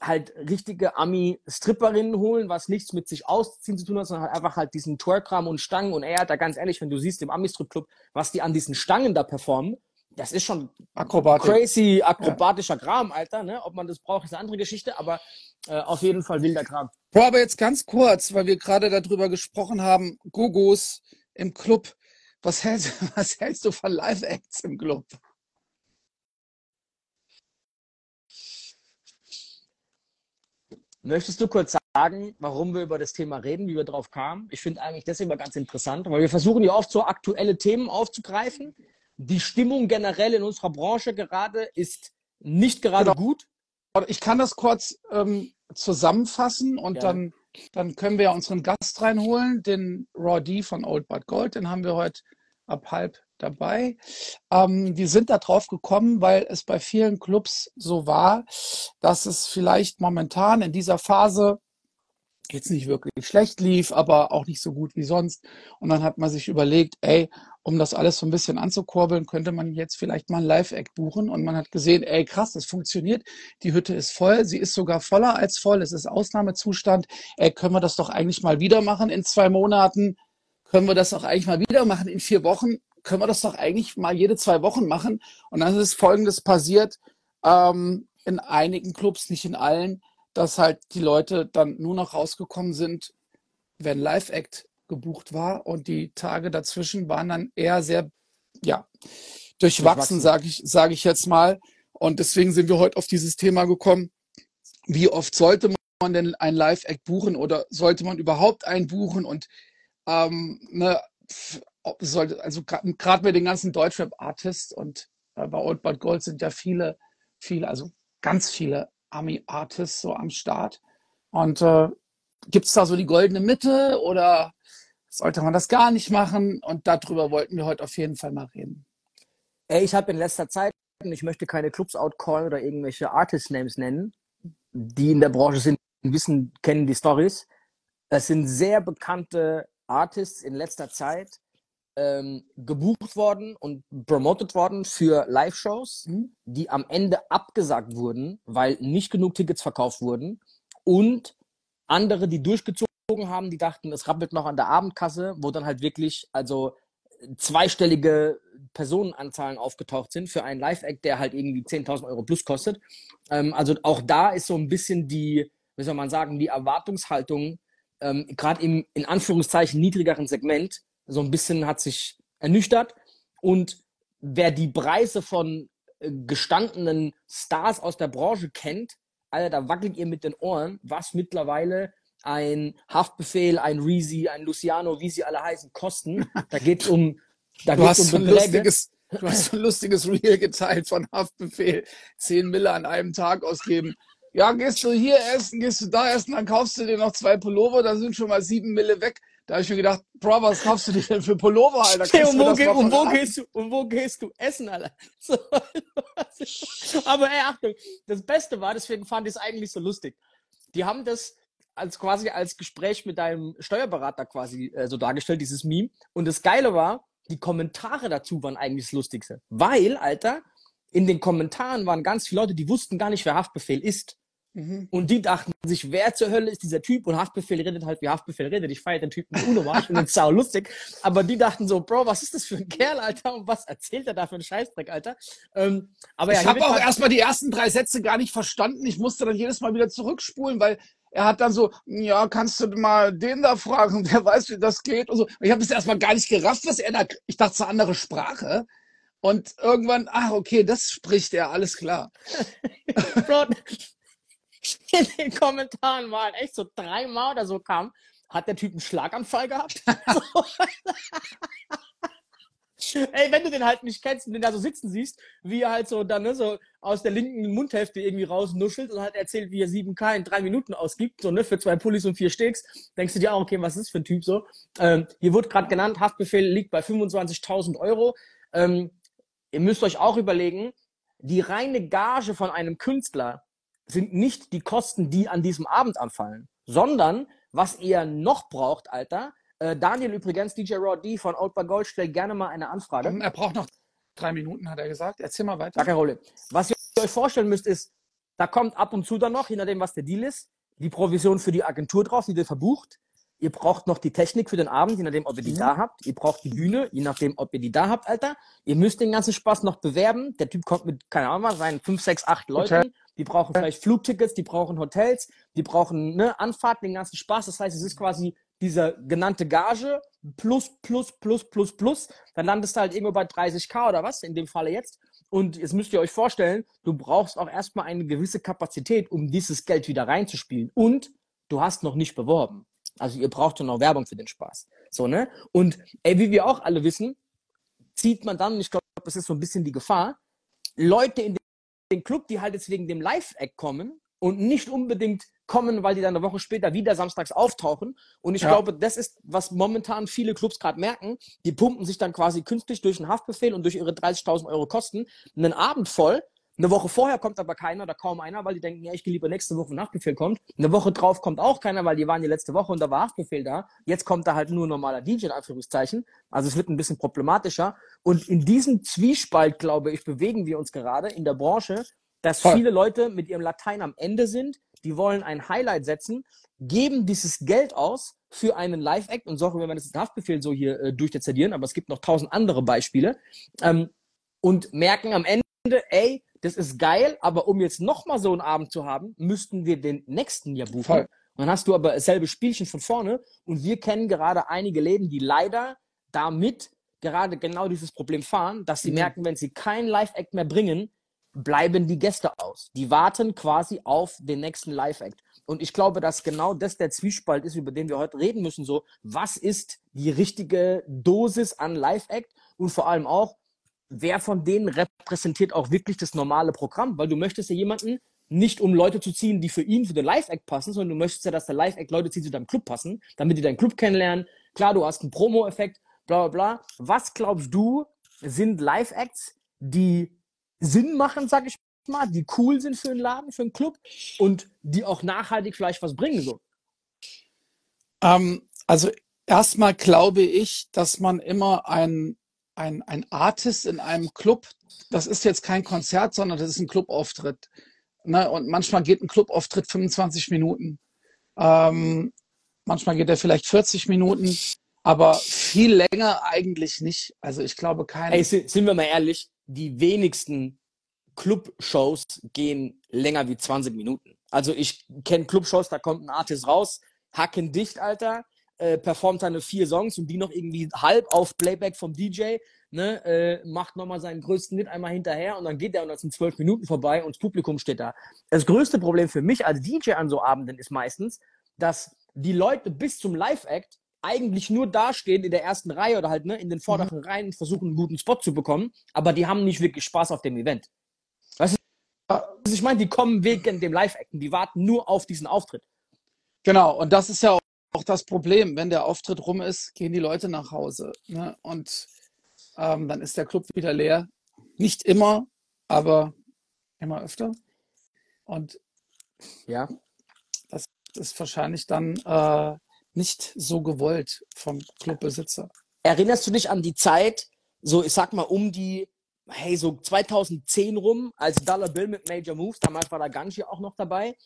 halt richtige Ami-Stripperinnen holen, was nichts mit sich ausziehen zu tun hat, sondern halt einfach halt diesen Twerkram und Stangen. Und er hat da ganz ehrlich, wenn du siehst im Ami-Strip-Club, was die an diesen Stangen da performen, das ist schon Akrobatik. crazy akrobatischer ja. Kram, Alter. Ne? Ob man das braucht, ist eine andere Geschichte, aber äh, auf jeden Fall wilder Kram. Bro, aber jetzt ganz kurz, weil wir gerade darüber gesprochen haben, Gogos im Club. Was hältst, was hältst du von Live-Acts im Club? Möchtest du kurz sagen, warum wir über das Thema reden, wie wir drauf kamen? Ich finde eigentlich das immer ganz interessant, weil wir versuchen ja oft so aktuelle Themen aufzugreifen. Die Stimmung generell in unserer Branche gerade ist nicht gerade genau. gut. Ich kann das kurz ähm, zusammenfassen und ja. dann, dann können wir ja unseren Gast reinholen, den Raw D von Old But Gold. Den haben wir heute ab halb dabei. Ähm, die sind da drauf gekommen, weil es bei vielen Clubs so war, dass es vielleicht momentan in dieser Phase jetzt nicht wirklich schlecht lief, aber auch nicht so gut wie sonst. Und dann hat man sich überlegt, ey, um das alles so ein bisschen anzukurbeln, könnte man jetzt vielleicht mal ein Live-Act buchen. Und man hat gesehen, ey, krass, das funktioniert. Die Hütte ist voll. Sie ist sogar voller als voll. Es ist Ausnahmezustand. Ey, können wir das doch eigentlich mal wieder machen in zwei Monaten? Können wir das doch eigentlich mal wieder machen in vier Wochen? Können wir das doch eigentlich mal jede zwei Wochen machen. Und dann ist Folgendes passiert, ähm, in einigen Clubs, nicht in allen, dass halt die Leute dann nur noch rausgekommen sind, wenn Live-Act gebucht war und die Tage dazwischen waren dann eher sehr, ja, durchwachsen, sage ich, sage ich jetzt mal. Und deswegen sind wir heute auf dieses Thema gekommen. Wie oft sollte man denn ein Live-Act buchen oder sollte man überhaupt einen buchen? Und ähm, ne, sollte, also gerade mit den ganzen Deutschrap-Artists und äh, bei Old But Gold sind ja viele, viele, also ganz viele Army-Artists so am Start. Und äh, gibt es da so die goldene Mitte oder sollte man das gar nicht machen? Und darüber wollten wir heute auf jeden Fall mal reden. Ey, ich habe in letzter Zeit, ich möchte keine Clubs outcallen oder irgendwelche Artist-Names nennen, die in der Branche sind, wissen, kennen die Stories. Es sind sehr bekannte Artists in letzter Zeit, ähm, gebucht worden und promoted worden für Live-Shows, mhm. die am Ende abgesagt wurden, weil nicht genug Tickets verkauft wurden und andere, die durchgezogen haben, die dachten, es rappelt noch an der Abendkasse, wo dann halt wirklich also zweistellige Personenanzahlen aufgetaucht sind für einen Live-Act, der halt irgendwie 10.000 Euro plus kostet. Ähm, also auch da ist so ein bisschen die, wie soll man sagen, die Erwartungshaltung, ähm, gerade im in Anführungszeichen niedrigeren Segment, so ein bisschen hat sich ernüchtert. Und wer die Preise von äh, gestandenen Stars aus der Branche kennt, Alter, da wackelt ihr mit den Ohren, was mittlerweile ein Haftbefehl, ein Reezy, ein Luciano, wie sie alle heißen, kosten. Da geht es um, da du geht's um lustiges, Du hast ein lustiges Reel geteilt von Haftbefehl. Zehn Mille an einem Tag ausgeben. Ja, gehst du hier essen, gehst du da essen, dann kaufst du dir noch zwei Pullover, da sind schon mal sieben Mille weg. Da habe ich mir gedacht, Bro, was kaufst du dir denn für Pullover, Alter? Hey, und, wo, ge und wo, gehst du, und wo gehst du essen, Alter? So, aber ey, Achtung, das Beste war, deswegen fand ich es eigentlich so lustig. Die haben das als quasi als Gespräch mit deinem Steuerberater quasi äh, so dargestellt, dieses Meme. Und das Geile war, die Kommentare dazu waren eigentlich das Lustigste. Weil, Alter, in den Kommentaren waren ganz viele Leute, die wussten gar nicht, wer Haftbefehl ist. Mhm. Und die dachten sich, wer zur Hölle ist dieser Typ? Und Haftbefehl redet halt, wie Haftbefehl redet. Ich feiere den Typen unnormal, ich finde sau lustig. Aber die dachten so, Bro, was ist das für ein Kerl, Alter? Und was erzählt er da für einen Scheißdreck, Alter? Ähm, aber ja, ich habe auch halt erstmal die ersten drei Sätze gar nicht verstanden. Ich musste dann jedes Mal wieder zurückspulen, weil er hat dann so, ja, kannst du mal den da fragen, wer weiß, wie das geht und so. Ich habe es erstmal gar nicht gerafft, was er da, ich dachte, es eine andere Sprache. Und irgendwann, ach, okay, das spricht er, alles klar. Bro, in den Kommentaren mal echt so dreimal oder so kam. hat der Typ einen Schlaganfall gehabt? Ey, wenn du den halt nicht kennst und den da so sitzen siehst, wie er halt so dann ne, so aus der linken Mundhälfte irgendwie rausnuschelt und halt erzählt, wie er 7K in drei Minuten ausgibt, so ne, für zwei Pullis und vier Steaks, denkst du dir auch, okay, was ist das für ein Typ so? Ähm, hier wurde gerade genannt, Haftbefehl liegt bei 25.000 Euro. Ähm, ihr müsst euch auch überlegen, die reine Gage von einem Künstler sind nicht die Kosten, die an diesem Abend anfallen, sondern was ihr noch braucht, Alter, äh, Daniel übrigens, DJ Raw D von Old by Gold, stellt gerne mal eine Anfrage. Ähm, er braucht noch drei Minuten, hat er gesagt. Erzähl mal weiter. Gar kein Problem. Was ihr euch vorstellen müsst, ist, da kommt ab und zu dann noch, je nachdem, was der Deal ist, die Provision für die Agentur drauf, die ihr verbucht. Ihr braucht noch die Technik für den Abend, je nachdem, ob ihr die mhm. da habt. Ihr braucht die Bühne, je nachdem, ob ihr die da habt, Alter. Ihr müsst den ganzen Spaß noch bewerben. Der Typ kommt mit, keine Ahnung, seinen 5, 6, 8 Leuten. Okay. Die brauchen vielleicht Flugtickets, die brauchen Hotels, die brauchen ne, Anfahrt, den ganzen Spaß. Das heißt, es ist quasi diese genannte Gage plus, plus, plus, plus, plus, dann landest du halt irgendwo bei 30k oder was, in dem Falle jetzt. Und jetzt müsst ihr euch vorstellen, du brauchst auch erstmal eine gewisse Kapazität, um dieses Geld wieder reinzuspielen. Und du hast noch nicht beworben. Also ihr braucht ja noch Werbung für den Spaß. So, ne? Und ey, wie wir auch alle wissen, zieht man dann, ich glaube, das ist so ein bisschen die Gefahr, Leute in den Club, die halt jetzt wegen dem Live-Act kommen und nicht unbedingt kommen, weil die dann eine Woche später wieder samstags auftauchen. Und ich ja. glaube, das ist, was momentan viele Clubs gerade merken. Die pumpen sich dann quasi künstlich durch einen Haftbefehl und durch ihre 30.000 Euro Kosten einen Abend voll. Eine Woche vorher kommt aber keiner oder kaum einer, weil die denken, ja, ich gehe lieber nächste Woche, wenn Haftbefehl kommt. Eine Woche drauf kommt auch keiner, weil die waren die letzte Woche und da war Haftbefehl da. Jetzt kommt da halt nur normaler DJ in Anführungszeichen. Also es wird ein bisschen problematischer. Und in diesem Zwiespalt, glaube ich, bewegen wir uns gerade in der Branche, dass Voll. viele Leute mit ihrem Latein am Ende sind, die wollen ein Highlight setzen, geben dieses Geld aus für einen Live-Act und sorry, wenn wir das Haftbefehl so hier äh, durchdezidieren, aber es gibt noch tausend andere Beispiele ähm, und merken am Ende, ey, das ist geil, aber um jetzt nochmal so einen Abend zu haben, müssten wir den nächsten ja buchen. Voll. Und dann hast du aber dasselbe Spielchen von vorne und wir kennen gerade einige Läden, die leider damit gerade genau dieses Problem fahren, dass sie mhm. merken, wenn sie kein Live-Act mehr bringen, bleiben die Gäste aus. Die warten quasi auf den nächsten Live-Act. Und ich glaube, dass genau das der Zwiespalt ist, über den wir heute reden müssen. So, was ist die richtige Dosis an Live-Act? Und vor allem auch, wer von denen repräsentiert auch wirklich das normale Programm? Weil du möchtest ja jemanden nicht um Leute zu ziehen, die für ihn, für den Live-Act passen, sondern du möchtest ja, dass der Live-Act Leute zieht, die deinem Club passen, damit die deinen Club kennenlernen. Klar, du hast einen Promo-Effekt, bla bla bla. Was glaubst du, sind Live-Acts, die Sinn machen, sag ich mal, die cool sind für einen Laden, für einen Club und die auch nachhaltig vielleicht was bringen. So. Ähm, also erstmal glaube ich, dass man immer ein, ein, ein Artist in einem Club, das ist jetzt kein Konzert, sondern das ist ein Clubauftritt. Ne? Und manchmal geht ein Clubauftritt 25 Minuten. Ähm, manchmal geht er vielleicht 40 Minuten, aber viel länger eigentlich nicht. Also ich glaube kein. Ey, sind wir mal ehrlich, die wenigsten Club-Shows gehen länger wie 20 Minuten. Also ich kenne Club-Shows, da kommt ein Artist raus, hacken dicht, Alter, äh, performt seine vier Songs und die noch irgendwie halb auf Playback vom DJ, ne, äh, macht nochmal seinen größten Hit einmal hinterher und dann geht er und dann sind zwölf Minuten vorbei und das Publikum steht da. Das größte Problem für mich als DJ an so Abenden ist meistens, dass die Leute bis zum Live-Act eigentlich nur dastehen in der ersten Reihe oder halt ne, in den vorderen mhm. Reihen und versuchen, einen guten Spot zu bekommen, aber die haben nicht wirklich Spaß auf dem Event. Weißt du, was ich meine? Die kommen wegen dem Live-Acten, die warten nur auf diesen Auftritt. Genau, und das ist ja auch das Problem. Wenn der Auftritt rum ist, gehen die Leute nach Hause. Ne? Und ähm, dann ist der Club wieder leer. Nicht immer, aber immer öfter. Und ja, das ist wahrscheinlich dann äh, nicht so gewollt vom Clubbesitzer. Erinnerst du dich an die Zeit, so ich sag mal um die, hey, so 2010 rum, als Dollar Bill mit Major Moves, damals war da Ganji auch noch dabei,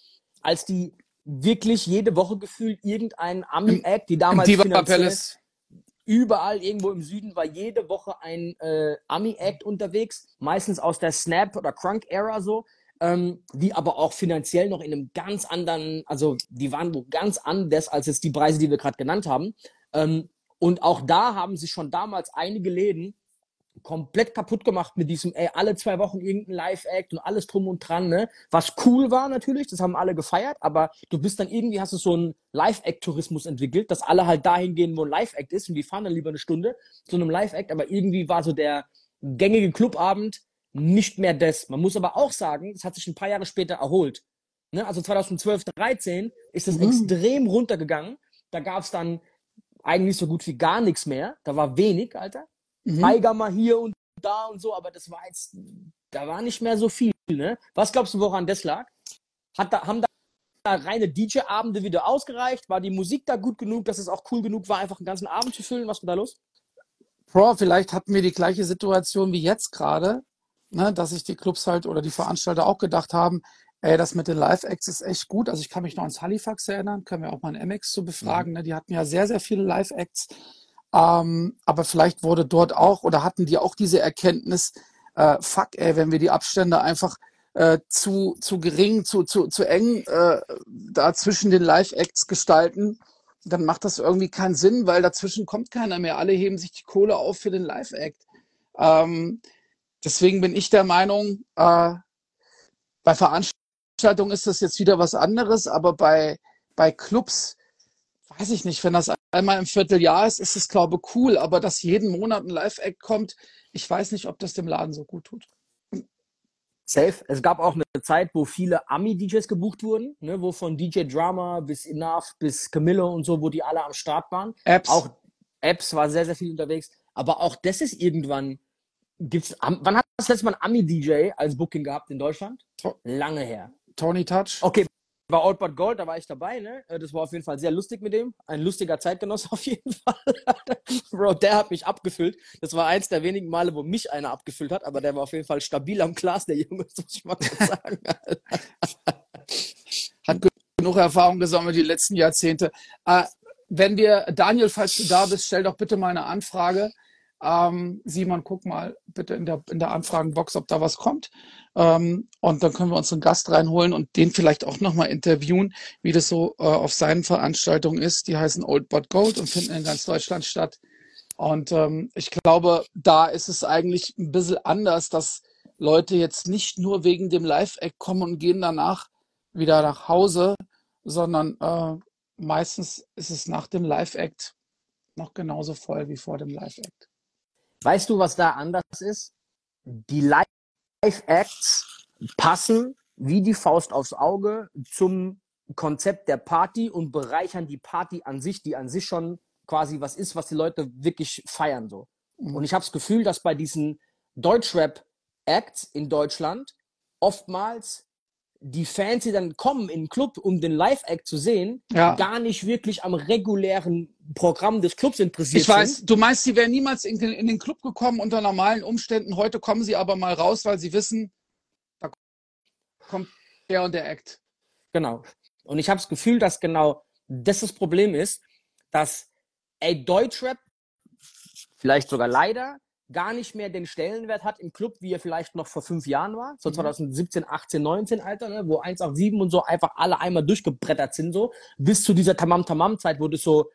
als die wirklich jede Woche gefühlt irgendein Ami-Act, die damals finanziell, überall irgendwo im Süden war jede Woche ein äh, Ami-Act unterwegs, meistens aus der Snap- oder Crunk-Ära so ähm, die aber auch finanziell noch in einem ganz anderen, also die waren wo ganz anders als jetzt die Preise, die wir gerade genannt haben. Ähm, und auch da haben sich schon damals einige Läden komplett kaputt gemacht mit diesem, ey, alle zwei Wochen irgendein Live-Act und alles drum und dran, ne? Was cool war natürlich, das haben alle gefeiert, aber du bist dann irgendwie, hast du so einen Live-Act-Tourismus entwickelt, dass alle halt dahin gehen, wo ein Live-Act ist und die fahren dann lieber eine Stunde zu einem Live-Act, aber irgendwie war so der gängige Clubabend nicht mehr das. Man muss aber auch sagen, es hat sich ein paar Jahre später erholt. Ne? Also 2012, 13 ist es mhm. extrem runtergegangen. Da gab es dann eigentlich so gut wie gar nichts mehr. Da war wenig, Alter. Mhm. Tiger mal hier und da und so, aber das war jetzt, da war nicht mehr so viel. Ne? Was glaubst du, woran das lag? Hat da, haben da reine DJ-Abende wieder ausgereicht? War die Musik da gut genug, dass es auch cool genug war, einfach einen ganzen Abend zu füllen? Was war da los? Bro, vielleicht hatten wir die gleiche Situation wie jetzt gerade, ne, dass sich die Clubs halt oder die Veranstalter auch gedacht haben, ey, das mit den Live-Acts ist echt gut. Also ich kann mich noch ans Halifax erinnern, können wir auch mal ein MX zu befragen. Mhm. Ne? Die hatten ja sehr, sehr viele Live-Acts. Ähm, aber vielleicht wurde dort auch oder hatten die auch diese Erkenntnis, äh, fuck, ey, wenn wir die Abstände einfach äh, zu, zu gering, zu, zu, zu eng äh, da zwischen den Live-Acts gestalten, dann macht das irgendwie keinen Sinn, weil dazwischen kommt keiner mehr. Alle heben sich die Kohle auf für den Live-Act. Ähm, deswegen bin ich der Meinung, äh, bei Veranstaltungen ist das jetzt wieder was anderes, aber bei, bei Clubs, weiß ich nicht, wenn das einmal im Vierteljahr ist, ist es, glaube ich, cool, aber dass jeden Monat ein Live-Act kommt, ich weiß nicht, ob das dem Laden so gut tut. Safe. Es gab auch eine Zeit, wo viele Ami-DJs gebucht wurden, ne, wo von DJ Drama bis Enough bis Camillo und so, wo die alle am Start waren. Apps. Auch Apps war sehr, sehr viel unterwegs. Aber auch das ist irgendwann, gibt's, wann hat das letzte Mal ein Ami-DJ als Booking gehabt in Deutschland? Lange her. Tony Touch. Okay, war Old But Gold, da war ich dabei, ne? Äh, das war auf jeden Fall sehr lustig mit dem. Ein lustiger Zeitgenosse auf jeden Fall. Bro, der hat mich abgefüllt. Das war eins der wenigen Male, wo mich einer abgefüllt hat, aber der war auf jeden Fall stabil am Glas, der Junge, muss ich mal sagen. hat genug Erfahrung gesammelt die letzten Jahrzehnte. Äh, wenn wir, Daniel, falls du da bist, stell doch bitte mal eine Anfrage. Ähm, Simon, guck mal bitte in der, in der Anfragenbox, ob da was kommt. Ähm, und dann können wir uns einen Gast reinholen und den vielleicht auch nochmal interviewen, wie das so äh, auf seinen Veranstaltungen ist. Die heißen Old But Gold und finden in ganz Deutschland statt. Und ähm, ich glaube, da ist es eigentlich ein bisschen anders, dass Leute jetzt nicht nur wegen dem Live-Act kommen und gehen danach wieder nach Hause, sondern äh, meistens ist es nach dem Live-Act noch genauso voll wie vor dem Live-Act. Weißt du, was da anders ist? Die Live-Acts passen wie die Faust aufs Auge zum Konzept der Party und bereichern die Party an sich, die an sich schon quasi was ist, was die Leute wirklich feiern so. Mhm. Und ich habe das Gefühl, dass bei diesen Deutschrap-Acts in Deutschland oftmals die Fans, die dann kommen in den Club, um den Live-Act zu sehen, ja. gar nicht wirklich am regulären Programm des Clubs interessiert ich sind. Ich weiß, du meinst, sie wären niemals in, in, den Club gekommen unter normalen Umständen. Heute kommen sie aber mal raus, weil sie wissen, da kommt der und der Act. Genau. Und ich habe das Gefühl, dass genau das das Problem ist, dass ey, Deutschrap vielleicht sogar leider gar nicht mehr den Stellenwert hat im Club, wie er vielleicht noch vor fünf Jahren war, so 2017, 18, 19 Alter, ne, wo 187 und so einfach alle einmal durchgebrettert sind, so, bis zu dieser Tamam-Tamam-Zeit, wo das so,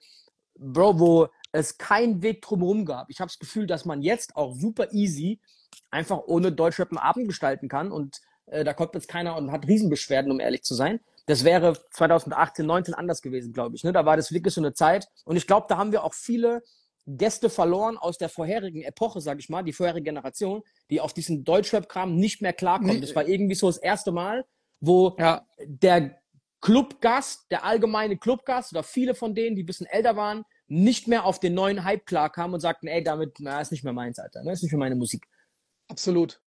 Bro, wo es keinen Weg drumherum gab. Ich habe das Gefühl, dass man jetzt auch super easy einfach ohne Deutschrap einen Abend gestalten kann und äh, da kommt jetzt keiner und hat Riesenbeschwerden, um ehrlich zu sein. Das wäre 2018, 19 anders gewesen, glaube ich. Ne? Da war das wirklich so eine Zeit. Und ich glaube, da haben wir auch viele Gäste verloren aus der vorherigen Epoche, sag ich mal, die vorherige Generation, die auf diesen Deutschrap-Kram nicht mehr klarkommen. Das war irgendwie so das erste Mal, wo ja. der Clubgast, der allgemeine Clubgast oder viele von denen, die ein bisschen älter waren, nicht mehr auf den neuen Hype klarkamen und sagten, ey, damit, na, ist nicht mehr meins, Alter, ne, ist nicht mehr meine Musik. Absolut.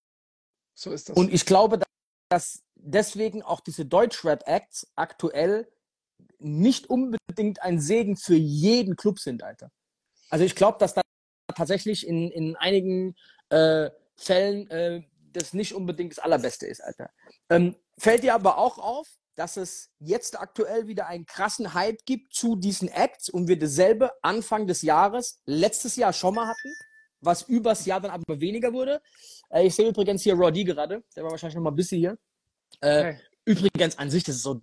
So ist das. Und ich glaube, dass deswegen auch diese Deutschrap-Acts aktuell nicht unbedingt ein Segen für jeden Club sind, Alter. Also ich glaube, dass da tatsächlich in, in einigen äh, Fällen äh, das nicht unbedingt das Allerbeste ist, Alter. Ähm, fällt dir aber auch auf, dass es jetzt aktuell wieder einen krassen Hype gibt zu diesen Acts und wir dasselbe Anfang des Jahres, letztes Jahr schon mal hatten, was übers Jahr dann aber weniger wurde. Äh, ich sehe übrigens hier Roddy gerade, der war wahrscheinlich noch mal ein bisschen hier. Äh, okay. Übrigens an sich, das ist so,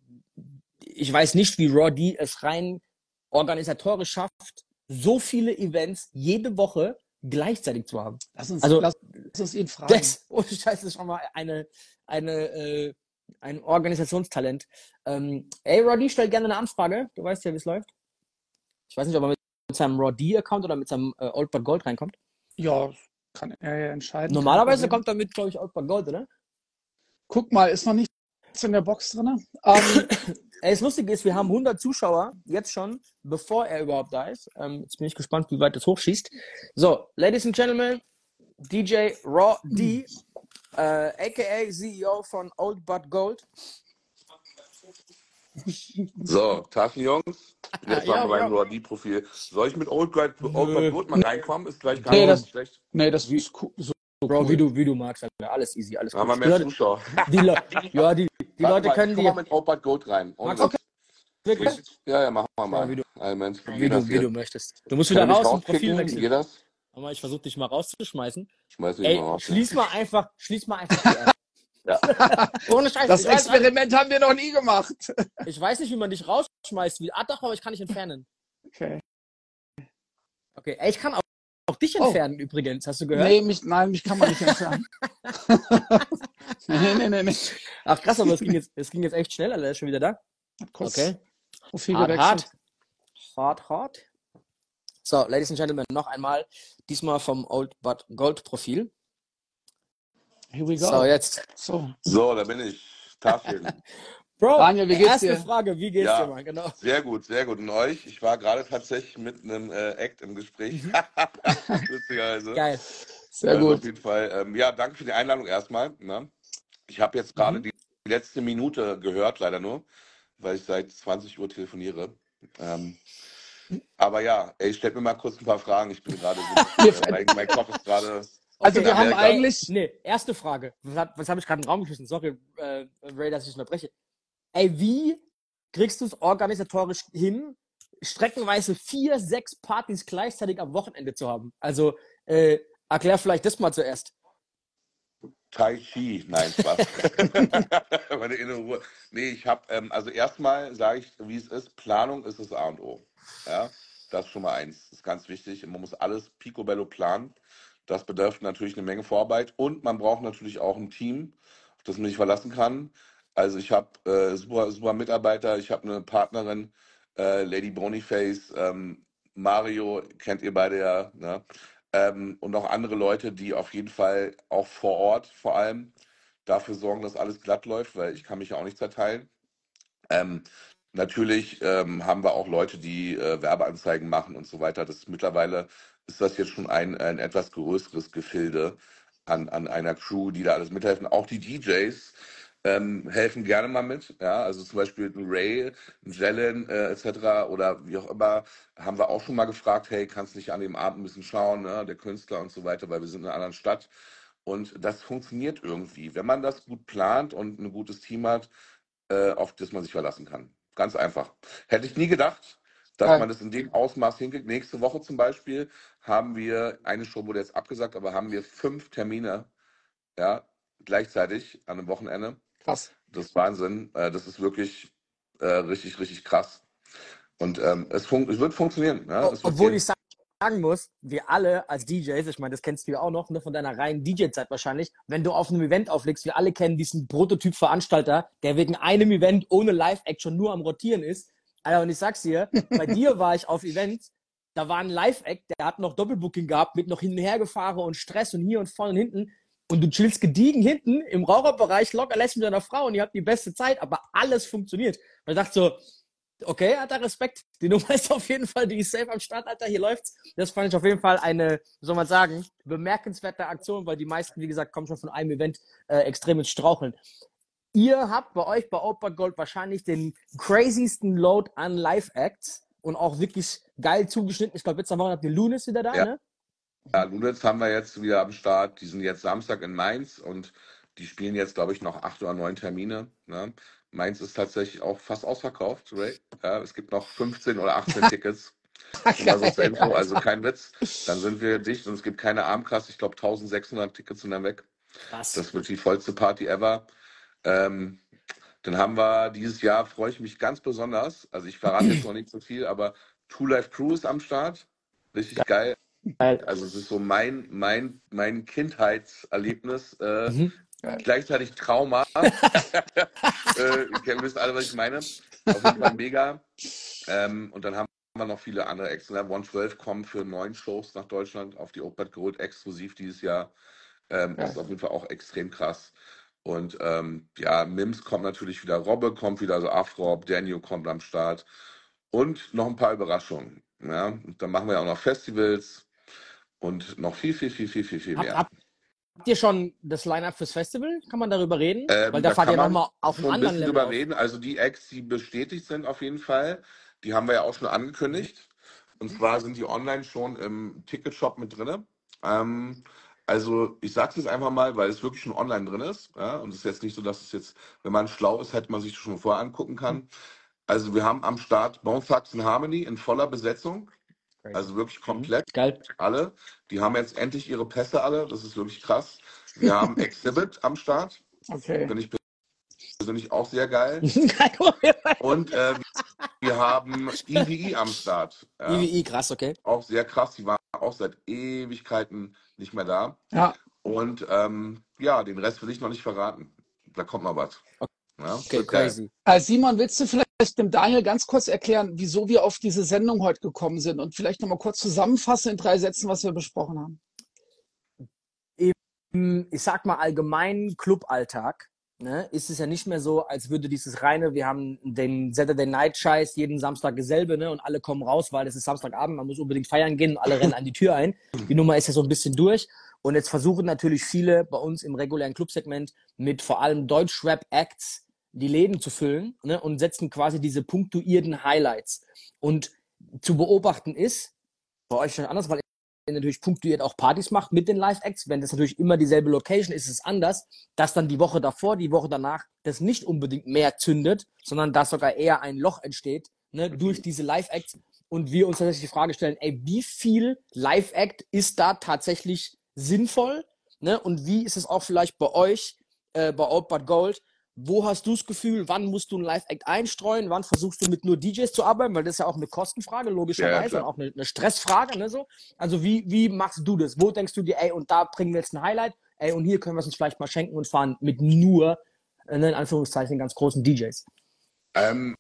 ich weiß nicht, wie Roddy es rein organisatorisch schafft, so viele Events jede Woche gleichzeitig zu haben. Lass uns, Also- lass, lass uns ihn fragen. Das, ohne Scheiß, ist schon mal eine, eine, äh, ein Organisationstalent. Ähm, ey, Roddy, stell gerne eine Anfrage. Du weißt ja, wie es läuft. Ich weiß nicht, ob er mit seinem Roddy-Account oder mit seinem äh, Old But Gold reinkommt. Ja, kann er ja entscheiden. Normalerweise kommt er mit, glaube ich, Old But Gold, oder? Guck mal, ist noch nichts in der Box drin. Ähm, Ey, das Lustige ist, wir haben 100 Zuschauer jetzt schon, bevor er überhaupt da ist. Ähm, jetzt bin ich gespannt, wie weit das hochschießt. So, Ladies and Gentlemen, DJ Raw D, äh, aka CEO von Old But Gold. So, Taschenjungs. Jetzt Ja, machen wir ja. mein Roddy-Profil. Soll ich mit Old Guard, Old Guard Good mal reinkommen? Ist gleich gar Nee, nicht das- schlecht. nee, das ist cool. So, Bro, cool. wie du, wie du magst, alles easy, alles Da haben wir gut. Die mehr Leute, Zuschauer. die, Le ja, die, die Warte Leute mal, können ich komm dir mal mit Old Guard Gold rein. Und das- wirklich, Ja, ja, machen wir mal. Ja, wie du- wie du, wie du möchtest. Du musst wieder er raus und Profil wechseln. Geht das? Aber ich versuche dich mal rauszuschmeißen. Schmeiß mich Ey, mal raus. schließ mal einfach, schließ mal einfach die App. Ja. Ohne Scheiß. Das weiß, Experiment haben wir noch nie gemacht. ich weiß nicht, wie man dich rausschmeißt. Wie, ah, doch, aber ich kann dich entfernen. Okay. Okay, ey, ich kann auch, auch dich Oh. entfernen übrigens. Hast du gehört? Nee, mich, nein, mich kann man nicht entfernen. nee, nee, nee, nee. Ach krass, aber es ging jetzt, es ging jetzt echt schnell, Alter. Er ist schon wieder da. Okay. Profil Hart, hart. Hart, hart. So, Ladies and Gentlemen, noch einmal. Diesmal vom Old But Gold Profil. Here we go. So, jetzt. So. So, da bin ich. Tafeln. Bro, Daniel, wie geht's erste dir? Frage, wie geht's Ja. dir, Mann? Genau. Sehr gut, sehr gut. Und euch? Ich war gerade tatsächlich mit einem äh, Act im Gespräch. Lustigerweise. Mhm. Geil. Sehr Also gut. Auf jeden Fall. Ähm, ja, danke für die Einladung erstmal. Ne? Ich habe jetzt gerade Mhm. die letzte Minute gehört, leider nur, weil ich seit 20 Uhr telefoniere. Ähm, aber ja, ey, stellt mir mal kurz ein paar Fragen. Ich bin gerade äh, mein, mein Kopf ist gerade. Also Okay, wir haben Amerika. eigentlich, Nee, erste Frage. Was, hat- was habe ich gerade den Raum geschmissen? Sorry, äh, Ray, dass ich unterbreche. Ey, wie kriegst du es organisatorisch hin, streckenweise vier, sechs Partys gleichzeitig am Wochenende zu haben? Also, äh, erklär vielleicht das mal zuerst. Tai Chi, nein, Spaß. Meine innere Ruhe. Nee, ich habe, ähm, also erstmal sage ich, wie es ist, Planung ist das A und O. Ja, das ist schon mal eins. Das ist ganz wichtig. Man muss alles picobello planen. Das bedarf natürlich eine Menge Vorarbeit und man braucht natürlich auch ein Team, auf das man sich verlassen kann. Also ich habe äh, super, super Mitarbeiter, ich habe eine Partnerin, äh, Lady Boniface, ähm, Mario, kennt ihr beide ja, ne? Ähm, und auch andere Leute, die auf jeden Fall auch vor Ort vor allem dafür sorgen, dass alles glatt läuft, weil ich kann mich ja auch nicht zerteilen. Ähm, natürlich ähm, haben wir auch Leute, die äh, Werbeanzeigen machen und so weiter. Das ist mittlerweile ist das jetzt schon ein, ein etwas größeres Gefilde an, an einer Crew, die da alles mithelfen. Auch die DJs ähm, helfen gerne mal mit. Ja, also zum Beispiel ein Ray, ein Jelen äh, etc. oder wie auch immer, haben wir auch schon mal gefragt, hey, kannst du nicht an dem Abend ein bisschen schauen, ne? der Künstler und so weiter, weil wir sind in einer anderen Stadt. Und das funktioniert irgendwie, wenn man das gut plant und ein gutes Team hat, äh, auf das man sich verlassen kann. Ganz einfach. Hätte ich nie gedacht, dass man das in dem Ausmaß hinkriegt. Nächste Woche zum Beispiel haben wir, eine Show wurde jetzt abgesagt, aber haben wir fünf Termine, ja, gleichzeitig an einem Wochenende. Krass. Das ist Wahnsinn. Äh, das ist wirklich äh, richtig, richtig krass. Und ähm, es, fun es wird funktionieren. Ja? Es wird Obwohl gehen. ich sagen muss, wir alle als DJs, ich meine, das kennst du ja auch noch, ne, von deiner reinen DJ-Zeit wahrscheinlich, wenn du auf einem Event auflegst, wir alle kennen diesen Prototyp-Veranstalter, der wegen einem Event ohne Live-Action nur am Rotieren ist. Alter, und ich sag's dir, bei dir war ich auf Events, da war ein Live-Act, der hat noch Doppelbooking gehabt, mit noch hin und her gefahren und Stress und hier und vorne und hinten. Und du chillst gediegen hinten im Raucherbereich, locker lässt mit deiner Frau und ihr habt die beste Zeit, aber alles funktioniert. Ich dachte so, okay, hat er Respekt. Die Nummer ist auf jeden Fall, die ist safe am Start, Alter, hier läuft's. Das fand ich auf jeden Fall eine, soll man sagen, bemerkenswerte Aktion, weil die meisten, wie gesagt, kommen schon von einem Event äh, extrem ins Straucheln. Ihr habt bei euch bei Opa Gold wahrscheinlich den crazysten Load an Live-Acts und auch wirklich geil zugeschnitten. Ich glaube, jetzt am Wochenende habt ihr Lunis wieder da, Ja. ne? Ja, Lunitz haben wir jetzt wieder am Start. Die sind jetzt Samstag in Mainz und die spielen jetzt, glaube ich, noch acht oder neun Termine. Ne? Mainz ist tatsächlich auch fast ausverkauft, Ray. Ja, es gibt noch 15 oder 18 Tickets. Zur Info, also kein Witz. Dann sind wir dicht und es gibt keine Armkasse. Ich glaube, 1600 Tickets sind dann weg. Krass. Das wird die vollste Party ever. Ähm, dann haben wir dieses Jahr, freue ich mich ganz besonders. Also ich verrate jetzt noch nicht so viel, aber Two Life Crew ist am Start. Richtig geil. Also es ist so mein, mein, mein Kindheitserlebnis, äh, Mhm. gleichzeitig Trauma. äh, ihr wisst alle, was ich meine. Auf jeden Fall mega. Ähm, und dann haben wir noch viele andere Acts. Ne? 112 kommen für neun Shows nach Deutschland auf die Open Gold exklusiv dieses Jahr. Ähm, Ja. Das ist auf jeden Fall auch extrem krass. Und ähm, ja, Mims kommt natürlich wieder, Robbe kommt wieder, also Afrob, Daniel kommt am Start. Und noch ein paar Überraschungen. Ja? Und dann machen wir ja auch noch Festivals und noch viel, viel, viel, viel, viel, viel Habt, mehr. habt ihr schon das Line-Up fürs Festival? Kann man darüber reden? Ähm, Weil da, da fahrt ihr nochmal auf einem schon ein anderen Level drüber auf. reden. Also die Acts, die bestätigt sind auf jeden Fall, die haben wir ja auch schon angekündigt. Und zwar sind die online schon im Ticketshop mit drin. Ähm, also ich sage es jetzt einfach mal, weil es wirklich schon online drin ist. Ja? Und es ist jetzt nicht so, dass es jetzt, wenn man schlau ist, hätte man sich das schon vorher angucken kann. Also wir haben am Start Bone Thugs and Harmony in voller Besetzung. Also wirklich komplett Geil. alle. Die haben jetzt endlich ihre Pässe alle. Das ist wirklich krass. Wir haben Exhibit am Start. Okay. Finde ich persönlich auch sehr geil. Geil. Und äh, wir haben EVE am Start. Ja, IWI, krass, okay. auch sehr krass. Die waren auch seit Ewigkeiten nicht mehr da. Ja, Und ähm, ja, den Rest will ich noch nicht verraten. Da kommt noch was. Ja, Okay, geil. crazy. Äh, Simon, willst du vielleicht dem Daniel ganz kurz erklären, wieso wir auf diese Sendung heute gekommen sind und vielleicht nochmal kurz zusammenfassen in drei Sätzen, was wir besprochen haben? Im, ich sag mal, allgemeinen Cluballtag ne, ist es ja nicht mehr so, als würde dieses reine, wir haben den Saturday Night Scheiß jeden Samstag dasselbe, ne, und alle kommen raus, weil es ist Samstagabend, man muss unbedingt feiern gehen und alle rennen an die Tür ein. Die Nummer ist ja so ein bisschen durch. Und jetzt versuchen natürlich viele bei uns im regulären Clubsegment mit vor allem Deutschrap-Acts die Läden zu füllen ne, und setzen quasi diese punktuierten Highlights. Und zu beobachten ist, bei euch schon anders, weil ihr natürlich punktuiert auch Partys macht mit den Live-Acts. Wenn das natürlich immer dieselbe Location ist, ist es anders, dass dann die Woche davor, die Woche danach das nicht unbedingt mehr zündet, sondern dass sogar eher ein Loch entsteht ne, durch diese Live-Acts. Und wir uns tatsächlich die Frage stellen, ey, wie viel Live-Act ist da tatsächlich sinnvoll? Ne? Und wie ist es auch vielleicht bei euch, äh, bei Old But Gold? Wo hast du das Gefühl, wann musst du ein Live-Act einstreuen? Wann versuchst du mit nur DJs zu arbeiten? Weil das ist ja auch eine Kostenfrage, logischerweise, klar. und auch eine, eine Stressfrage. Ne, so. Also wie, wie machst du das? Wo denkst du dir, ey, und da bringen wir jetzt ein Highlight, ey, und hier können wir es uns vielleicht mal schenken und fahren mit nur, äh, ne, in Anführungszeichen, ganz großen DJs. Ähm,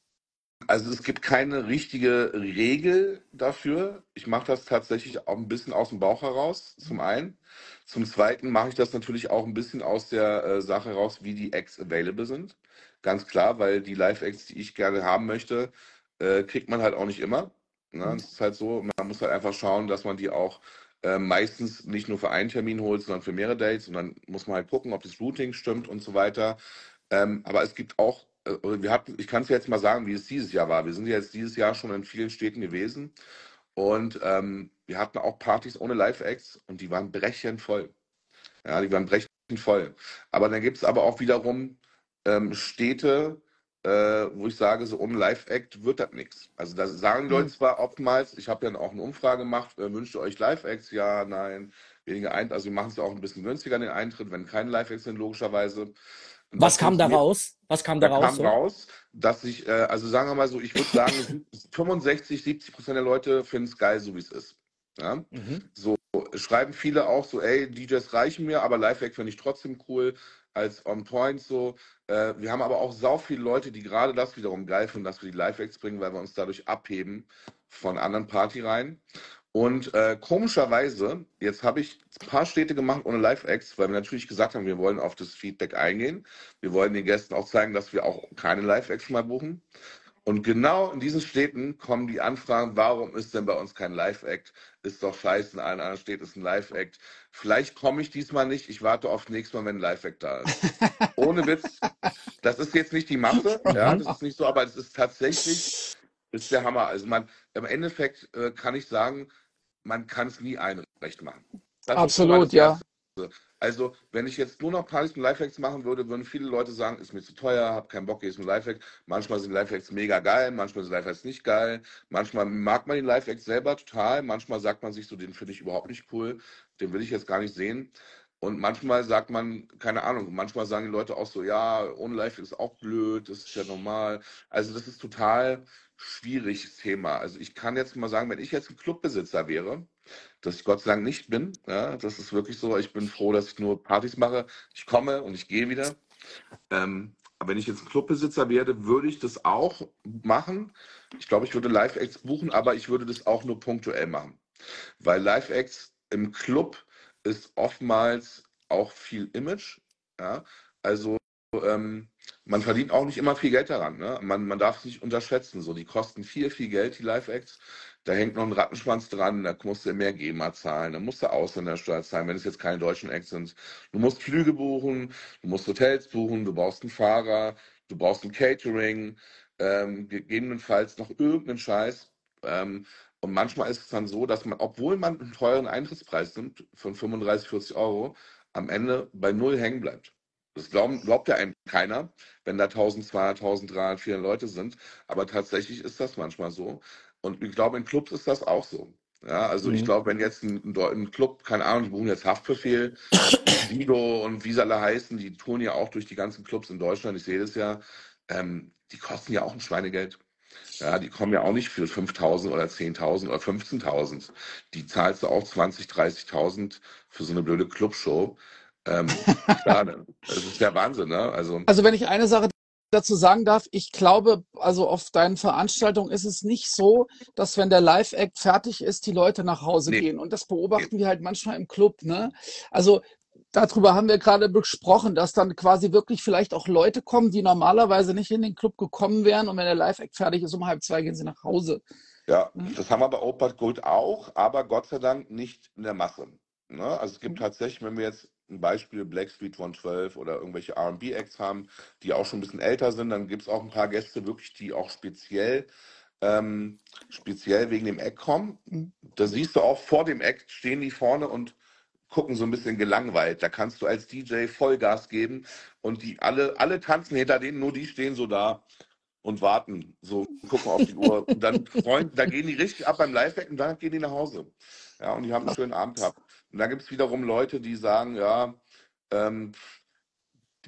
also es gibt keine richtige Regel dafür. Ich mache das tatsächlich auch ein bisschen aus dem Bauch heraus, zum einen. Zum zweiten mache ich das natürlich auch ein bisschen aus der äh, Sache heraus, wie die Acts available sind. Ganz klar, weil die Live-Acts, die ich gerne haben möchte, äh, kriegt man halt auch nicht immer. Ne? Mhm. Es ist halt so, man muss halt einfach schauen, dass man die auch äh, meistens nicht nur für einen Termin holt, sondern für mehrere Dates. Und dann muss man halt gucken, ob das Routing stimmt und so weiter. Ähm, aber es gibt auch, wir hatten, ich kann es jetzt mal sagen, wie es dieses Jahr war. Wir sind jetzt dieses Jahr schon in vielen Städten gewesen und ähm, wir hatten auch Partys ohne Live-Acts und die waren brechend voll. Ja, die waren brechend voll. Aber dann gibt es aber auch wiederum ähm, Städte, äh, wo ich sage, so ohne Live-Act wird das nichts. Also da sagen die Leute Mhm. zwar oftmals, ich habe ja auch eine Umfrage gemacht, äh, wünscht ihr euch Live-Acts? Ja, nein, weniger Eintritt. Also wir machen es ja auch ein bisschen günstiger, den Eintritt, wenn keine Live-Acts sind, logischerweise. Was das kam da raus? Was kam da da raus? kam So? raus, dass ich, äh, also sagen wir mal so, ich würde sagen, 65, 70 Prozent der Leute finden es geil, so wie es ist. Ja? Mhm. So schreiben viele auch so, ey, DJs reichen mir, aber Live-Act finde ich trotzdem cool als On Point so. Äh, wir haben aber auch sau viele Leute, die gerade das wiederum geil finden, dass wir die Live-Acts bringen, weil wir uns dadurch abheben von anderen Partyreihen. Und äh, komischerweise, jetzt habe ich ein paar Städte gemacht ohne Live-Acts, weil wir natürlich gesagt haben, wir wollen auf das Feedback eingehen. Wir wollen den Gästen auch zeigen, dass wir auch keine Live-Acts mehr buchen. Und genau in diesen Städten kommen die Anfragen, warum ist denn bei uns kein Live-Act? Ist doch scheiße, in allen anderen Städten ist ein Live-Act. Vielleicht komme ich diesmal nicht, ich warte auf nächstes Mal, wenn ein Live-Act da ist. Ohne Witz, das ist jetzt nicht die Masse, ja, das ist nicht so, aber es ist tatsächlich, ist der Hammer. Also man, im Endeffekt äh, kann ich sagen, man kann es nie allen recht machen. Das Absolut, das ja. Erste. Also, wenn ich jetzt nur noch Partys mit Lifehacks machen würde, würden viele Leute sagen, ist mir zu teuer, habe keinen Bock, jetzt mit Lifehack. Manchmal sind Lifehacks mega geil, manchmal sind Lifehacks nicht geil. Manchmal mag man den Lifehacks selber total, manchmal sagt man sich so, den finde ich überhaupt nicht cool, den will ich jetzt gar nicht sehen. Und manchmal sagt man, keine Ahnung, manchmal sagen die Leute auch so, ja, ohne Live ist auch blöd, das ist ja normal. Also das ist total schwieriges Thema. Also ich kann jetzt mal sagen, wenn ich jetzt ein Clubbesitzer wäre, dass ich Gott sei Dank nicht bin, ja, das ist wirklich so, ich bin froh, dass ich nur Partys mache. Ich komme und ich gehe wieder. Ähm, aber wenn ich jetzt ein Clubbesitzer werde, würde ich das auch machen. Ich glaube, ich würde Live-Acts buchen, aber ich würde das auch nur punktuell machen. Weil Live-Acts im Club ist oftmals auch viel Image. Ja? Also ähm, man verdient auch nicht immer viel Geld daran. Ne? Man, man darf es nicht unterschätzen. So, die kosten viel, viel Geld, die Live-Acts. Da hängt noch ein Rattenschwanz dran, da musst du mehr GEMA zahlen, da musst du Ausländersteuer zahlen, wenn es jetzt keine deutschen Acts sind. Du musst Flüge buchen, du musst Hotels buchen, du brauchst einen Fahrer, du brauchst ein Catering, ähm, gegebenenfalls noch irgendeinen Scheiß. Ähm, und manchmal ist es dann so, dass man, obwohl man einen teuren Eintrittspreis nimmt von 35, 40 Euro, am Ende bei null hängen bleibt. Das glauben, glaubt ja einem keiner, wenn da 1200, 1300, 400 Leute sind. Aber tatsächlich ist das manchmal so. Und ich glaube, in Clubs ist das auch so. Ja, also mhm. ich glaube, wenn jetzt ein, ein, Club, keine Ahnung, die buchen jetzt Haftbefehl, Vigo und wie sie alle heißen, die touren ja auch durch die ganzen Clubs in Deutschland, ich sehe das ja, ähm, die kosten ja auch ein Schweinegeld. Ja, die kommen ja auch nicht für 5.000 oder 10.000 oder 15.000. Die zahlst du auch 20.000, 30.000 für so eine blöde Clubshow. Ähm, das ist der Wahnsinn, ne? Also, also wenn ich eine Sache dazu sagen darf, ich glaube, also auf deinen Veranstaltungen ist es nicht so, dass wenn der Live-Act fertig ist, die Leute nach Hause nee. gehen. Und das beobachten nee. wir halt manchmal im Club. Ne? Also darüber haben wir gerade besprochen, dass dann quasi wirklich vielleicht auch Leute kommen, die normalerweise nicht in den Club gekommen wären. Und wenn der Live-Act fertig ist, um halb zwei gehen sie nach Hause. Ja, mhm. das haben wir bei Opert Gold auch, aber Gott sei Dank nicht in der Masse. Ne? Also es gibt mhm. tatsächlich, wenn wir jetzt ein Beispiel Blackstreet 112 oder irgendwelche RB-Acts haben, die auch schon ein bisschen älter sind, dann gibt es auch ein paar Gäste wirklich, die auch speziell, ähm, speziell wegen dem Act kommen. Mhm. Da siehst du auch vor dem Act stehen die vorne und gucken so ein bisschen gelangweilt. Da kannst du als DJ Vollgas geben und die alle, alle tanzen hinter denen, nur die stehen so da und warten, so gucken auf die Uhr. Und dann freuen, da gehen die richtig ab beim Live-Act und dann gehen die nach Hause. Ja, und die haben einen schönen Abend gehabt. Und dann gibt es wiederum Leute, die sagen, ja, ähm,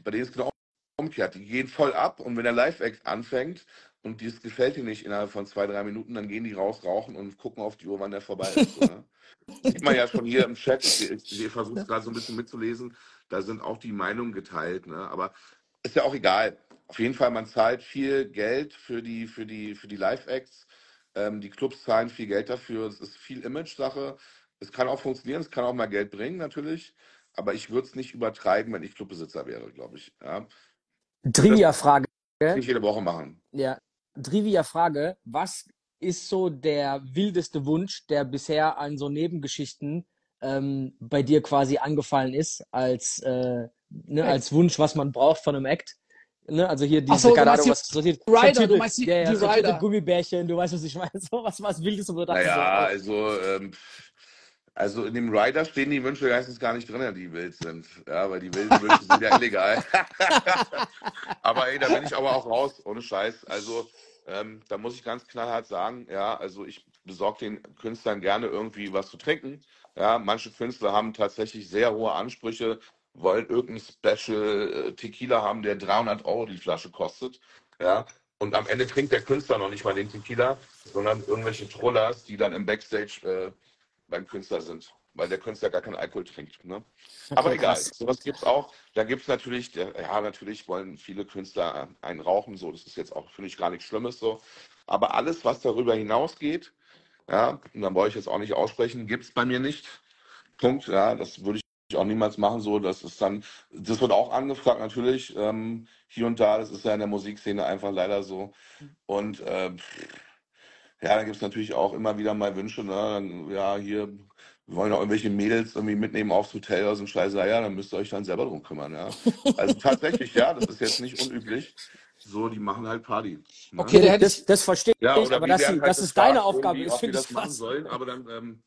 bei denen ist genau umgekehrt. Die gehen voll ab und wenn der Live-Act anfängt und dies gefällt ihnen nicht innerhalb von zwei, drei Minuten, dann gehen die raus, rauchen und gucken auf die Uhr, wann der vorbei ist. So, ne? Sieht man ja schon hier im Chat, ich, ich versuche es gerade so ein bisschen mitzulesen, da sind auch die Meinungen geteilt. Ne? Aber ist ja auch egal. Auf jeden Fall, man zahlt viel Geld für die, für die, für die Live-Acts. Ähm, die Clubs zahlen viel Geld dafür. Es ist viel Image-Sache. Es kann auch funktionieren, es kann auch mal Geld bringen, natürlich. Aber ich würde es nicht übertreiben, wenn ich Clubbesitzer wäre, glaube ich. Ja. Trivia-Frage. Nicht jede Woche machen. Ja. Trivia-Frage. Was ist so der wildeste Wunsch, der bisher an so Nebengeschichten ähm, bei dir quasi angefallen ist, als, äh, ne, als Wunsch, was man braucht von einem Act? Ne, also hier diese, so, keine Ahnung, was so die Rider, du meinst die, ja, ja, die Rider. Gummibärchen, du weißt, was ich meine. So was, was Wildes, wo du dachtest, naja, so, oh. also ähm, also in dem Rider stehen die Wünsche meistens gar nicht drin, die wild sind. Ja, weil die wilden Wünsche sind ja illegal. aber ey, da bin ich aber auch raus, ohne Scheiß. Also ähm, da muss ich ganz knallhart sagen, ja, also ich besorge den Künstlern gerne irgendwie was zu trinken. Ja, manche Künstler haben tatsächlich sehr hohe Ansprüche, wollen irgendein Special äh, Tequila haben, der 300 Euro die Flasche kostet. Ja, und am Ende trinkt der Künstler noch nicht mal den Tequila, sondern irgendwelche Trollers, die dann im Backstage äh, beim Künstler sind, weil der Künstler gar keinen Alkohol trinkt. Ne? Okay, Aber egal, krass. sowas gibt es auch. Da gibt es natürlich, ja, natürlich wollen viele Künstler einen rauchen, so, das ist jetzt auch, finde ich, gar nichts Schlimmes so. Aber alles, was darüber hinausgeht, ja, und dann wollte ich jetzt auch nicht aussprechen, gibt es bei mir nicht. Punkt, ja, das würde ich auch niemals machen, so, das ist dann, das wird auch angefragt natürlich, ähm, hier und da, das ist ja in der Musikszene einfach leider so. Und äh, ja, dann gibt es natürlich auch immer wieder mal Wünsche, ne? Ja, hier, wir wollen auch irgendwelche Mädels irgendwie mitnehmen aufs Hotel oder so ein Scheiß, ja, dann müsst ihr euch dann selber drum kümmern, ja. Also tatsächlich, ja, das ist jetzt nicht unüblich. So, die machen halt Party. Ne? Okay, das, das verstehe ja, ich, aber das, halt das ist deine Aufgabe, das finde ich das machen sollen, aber dann, ähm,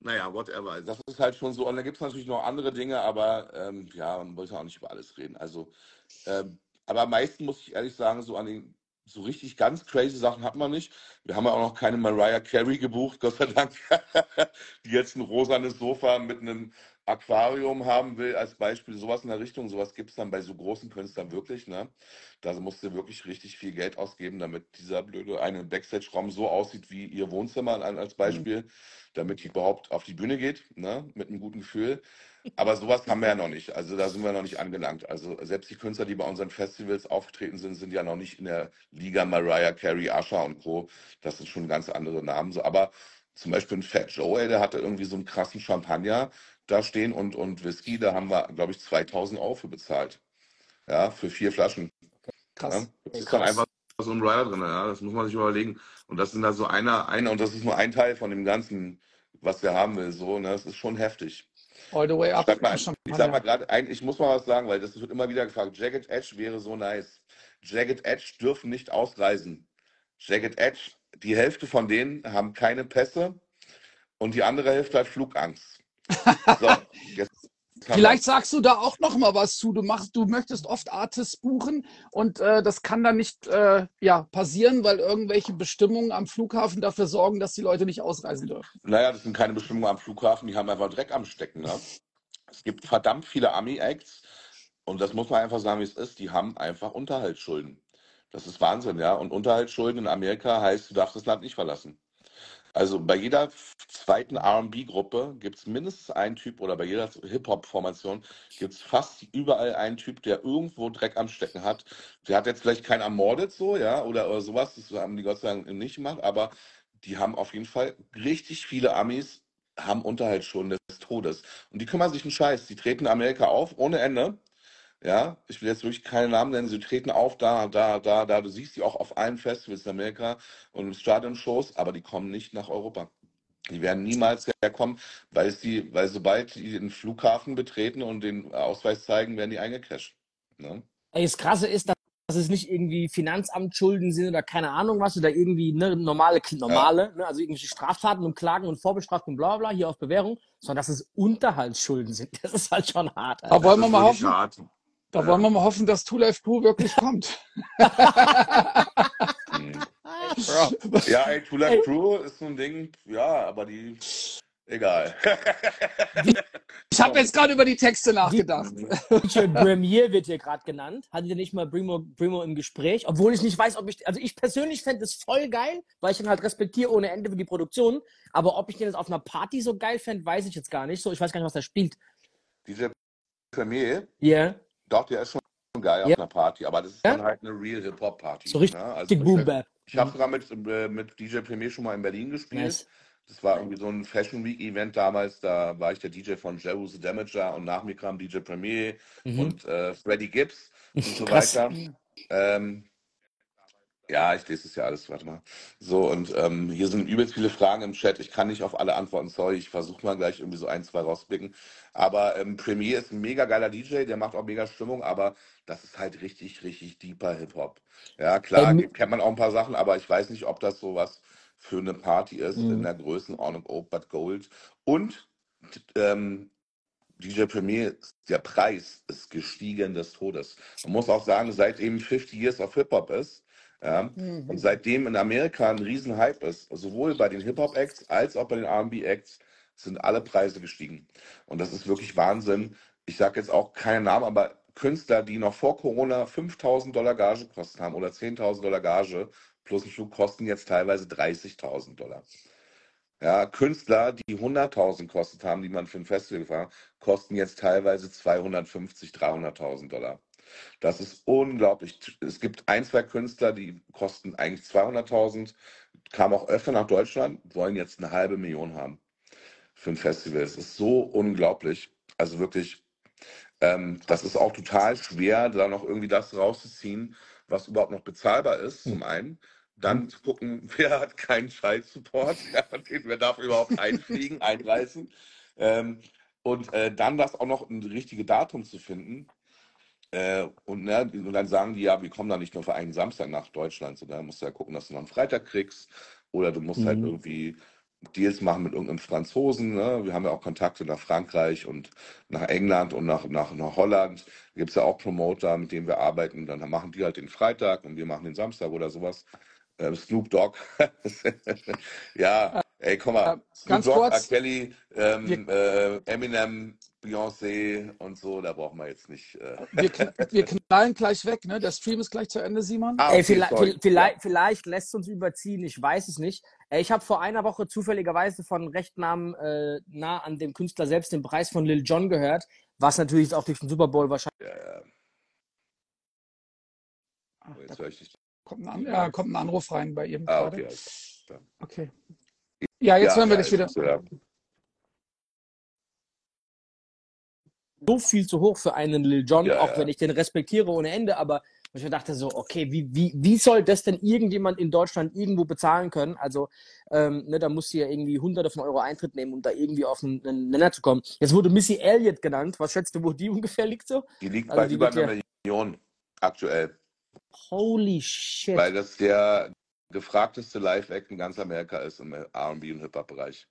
naja, whatever. Das ist halt schon so. Und dann gibt es natürlich noch andere Dinge, aber ähm, ja, man wollte auch nicht über alles reden. Also, ähm, aber am meisten muss ich ehrlich sagen, so an den so richtig ganz crazy Sachen hat man nicht. Wir haben ja auch noch keine Mariah Carey gebucht, Gott sei Dank, die jetzt ein rosanes Sofa mit einem Aquarium haben will, als Beispiel, sowas in der Richtung, sowas gibt es dann bei so großen Künstlern wirklich, ne? Da musst du wirklich richtig viel Geld ausgeben, damit dieser blöde eine Backstage-Raum so aussieht wie ihr Wohnzimmer als Beispiel, damit die überhaupt auf die Bühne geht, ne? Mit einem guten Gefühl. Aber sowas haben wir ja noch nicht. Also da sind wir noch nicht angelangt. Also selbst die Künstler, die bei unseren Festivals aufgetreten sind, sind ja noch nicht in der Liga Mariah Carey, Asha und Co. Das sind schon ganz andere Namen. So, aber zum Beispiel ein Fat Joe, ey, der hatte irgendwie so einen krassen Champagner da stehen und, und Whisky, da haben wir, glaube ich, 2000 Euro für bezahlt. Ja, für vier Flaschen. Krass. Ja, das ist dann einfach so ein Rider drin, ja, das muss man sich überlegen. Und das sind da so einer, einer, und das ist nur ein Teil von dem Ganzen, was wir haben will, so, ne, das ist schon heftig. All the way Ich up. sag mal, ich sag mal gerade, ein- ich muss mal was sagen, weil das wird immer wieder gefragt. Jagged Edge wäre so nice. Jagged Edge dürfen nicht ausreisen. Jagged Edge, die Hälfte von denen haben keine Pässe und die andere Hälfte hat Flugangst. So, Vielleicht sagst du da auch noch mal was zu. Du machst, du möchtest oft Artists buchen und äh, das kann dann nicht äh, ja, passieren, weil irgendwelche Bestimmungen am Flughafen dafür sorgen, dass die Leute nicht ausreisen dürfen. naja, das sind keine Bestimmungen am Flughafen, die haben einfach Dreck am Stecken. Ne? Es gibt verdammt viele Ami-Acts und das muss man einfach sagen, wie es ist. Die haben einfach Unterhaltsschulden. Das ist Wahnsinn, ja. Und Unterhaltsschulden in Amerika heißt, du darfst das Land nicht verlassen. Also bei jeder zweiten RB-Gruppe gibt es mindestens einen Typ oder bei jeder Hip-Hop-Formation gibt es fast überall einen Typ, der irgendwo Dreck am Stecken hat. Der hat jetzt vielleicht keinen ermordet, so, ja, oder, oder sowas, das haben die Gott sei Dank nicht gemacht, aber die haben auf jeden Fall richtig viele Amis haben Unterhaltsschulden des Todes. Und die kümmern sich einen Scheiß. Die treten Amerika auf ohne Ende. Ja, ich will jetzt wirklich keine Namen nennen, sie treten auf da, da, da, da. Du siehst die auch auf allen Festivals in Amerika und Stadionshows, aber die kommen nicht nach Europa. Die werden niemals herkommen, weil sie, weil sobald die den Flughafen betreten und den Ausweis zeigen, werden die eingecasht. Ne? Ey, das Krasse ist, dass dass es nicht irgendwie Finanzamtschulden sind oder keine Ahnung was oder irgendwie ne, normale, normale, ne, also irgendwelche Straftaten und Klagen und Vorbestrafung, bla bla, hier auf Bewährung, sondern dass es Unterhaltsschulden sind. Das ist halt schon hart. Alter. Da wollen wir mal hoffen, hart. Da wollen wir mal hoffen, dass Two Life Crew wirklich kommt. Ja, ey, Two Life Crew ist so ein Ding, ja, aber die, egal. Ich habe jetzt gerade über die Texte nachgedacht. Richard Premier wird hier gerade genannt. Hattet ihr nicht mal Primo, Primo im Gespräch? Obwohl ich nicht weiß, ob ich, also ich persönlich fände es voll geil, weil ich ihn halt respektiere ohne Ende für die Produktion. Aber ob ich den jetzt auf einer Party so geil fände, weiß ich jetzt gar nicht. So, ich weiß gar nicht, was er spielt. Diese Premier, Ja, doch, der ist schon geil Ja. auf einer Party, aber das ist Ja. dann halt eine Real Hip-Hop-Party. so richtig ne? Also, Boom Bap. Ich habe sogar mit, äh, mit DJ Premier schon mal in Berlin gespielt. Nice. Das war irgendwie so ein Fashion Week Event damals. Da war ich der DJ von Jeru the Damager und nach mir kam DJ Premier Mhm. und äh, Freddie Gibbs und so weiter. Ähm, ja, ich lese es ja alles, warte mal. So, und ähm, hier sind übelst viele Fragen im Chat. Ich kann nicht auf alle antworten, sorry. Ich versuche mal gleich irgendwie so ein, zwei rausblicken. Aber ähm, Premier ist ein mega geiler DJ, der macht auch mega Stimmung, aber das ist halt richtig, richtig deeper Hip-Hop. Ja, klar, Ähm, kennt man auch ein paar Sachen, aber ich weiß nicht, ob das sowas für eine Party ist in Mhm. der Größenordnung Old But Gold. Und ähm, DJ Premier, der Preis ist gestiegen des Todes. Man muss auch sagen, seitdem 50 Years of Hip-Hop ist, ja, Mhm. und seitdem in Amerika ein riesen Hype ist, sowohl bei den Hip-Hop-Acts als auch bei den R&B-Acts, sind alle Preise gestiegen. Und das ist wirklich Wahnsinn. Ich sage jetzt auch keinen Namen, aber Künstler, die noch vor Corona 5000 Dollar Gage gekostet haben oder 10.000 Dollar Gage plus ein Flug, kosten jetzt teilweise 30.000 Dollar. Ja, Künstler, die 100.000 kostet haben, die man für ein Festival gefahren hat, kosten jetzt teilweise 250.000, 300.000 Dollar. Das ist unglaublich. Es gibt ein, zwei Künstler, die kosten eigentlich 200.000, kamen auch öfter nach Deutschland, wollen jetzt eine halbe Million haben für ein Festival. Es ist so unglaublich. Also wirklich, ähm, das ist auch total schwer, da noch irgendwie das rauszuziehen, was überhaupt noch bezahlbar ist, zum einen. Dann zu gucken, wer hat keinen Scheiß-Support, ja, wer darf überhaupt einfliegen, einreisen. Ähm, und äh, dann das auch noch ein richtiges Datum zu finden. Äh, und, ne, und dann sagen die, ja, wir kommen da nicht nur für einen Samstag nach Deutschland, sondern musst du ja gucken, dass du noch einen Freitag kriegst. Oder du musst halt Mhm. irgendwie Deals machen mit irgendeinem Franzosen. Ne? Wir haben ja auch Kontakte nach Frankreich und nach England und nach, nach, nach Holland. Da gibt es ja auch Promoter, mit denen wir arbeiten. Dann machen die halt den Freitag und wir machen den Samstag oder sowas. Äh, Snoop Dogg. ja, Ey, guck mal, Äh, Snoop ganz Dogg, R. kurz, Kelly, wir, ähm, äh, Eminem, Beyoncé und so, da brauchen wir jetzt nicht. Äh. wir, wir knallen gleich weg, ne? Der Stream ist gleich zu Ende, Simon. Ah, Ey, okay, vielleicht, sorry. Ja. vielleicht, vielleicht lässt es uns überziehen, ich weiß es nicht. Ey, Ich habe vor einer Woche zufälligerweise von recht nahm, äh, nah an dem Künstler selbst den Preis von Lil Jon gehört, was natürlich jetzt auch durch den Super Bowl wahrscheinlich. Ja, ja. Ach, Oh, jetzt höre ich dich. kommt ein, An ja, kommt ein Anruf rein bei ihm Ah, gerade. okay. alles. Okay. Ja, jetzt Ja, hören wir ja, dich wieder. so viel zu hoch für einen Lil Jon, Ja, auch ja. wenn ich den respektiere ohne Ende, aber ich mir dachte so, okay, wie, wie, wie soll das denn irgendjemand in Deutschland irgendwo bezahlen können? Also, ähm, ne, da musst du ja irgendwie hunderte von Euro Eintritt nehmen, um da irgendwie auf einen, einen Nenner zu kommen. Jetzt wurde Missy Elliott genannt. Was schätzt du, wo die ungefähr liegt so? Die liegt Also bei die über einer ja, Million aktuell, holy shit. weil das der gefragteste Live-Act in ganz Amerika ist im R&B und Hip-Hop-Bereich.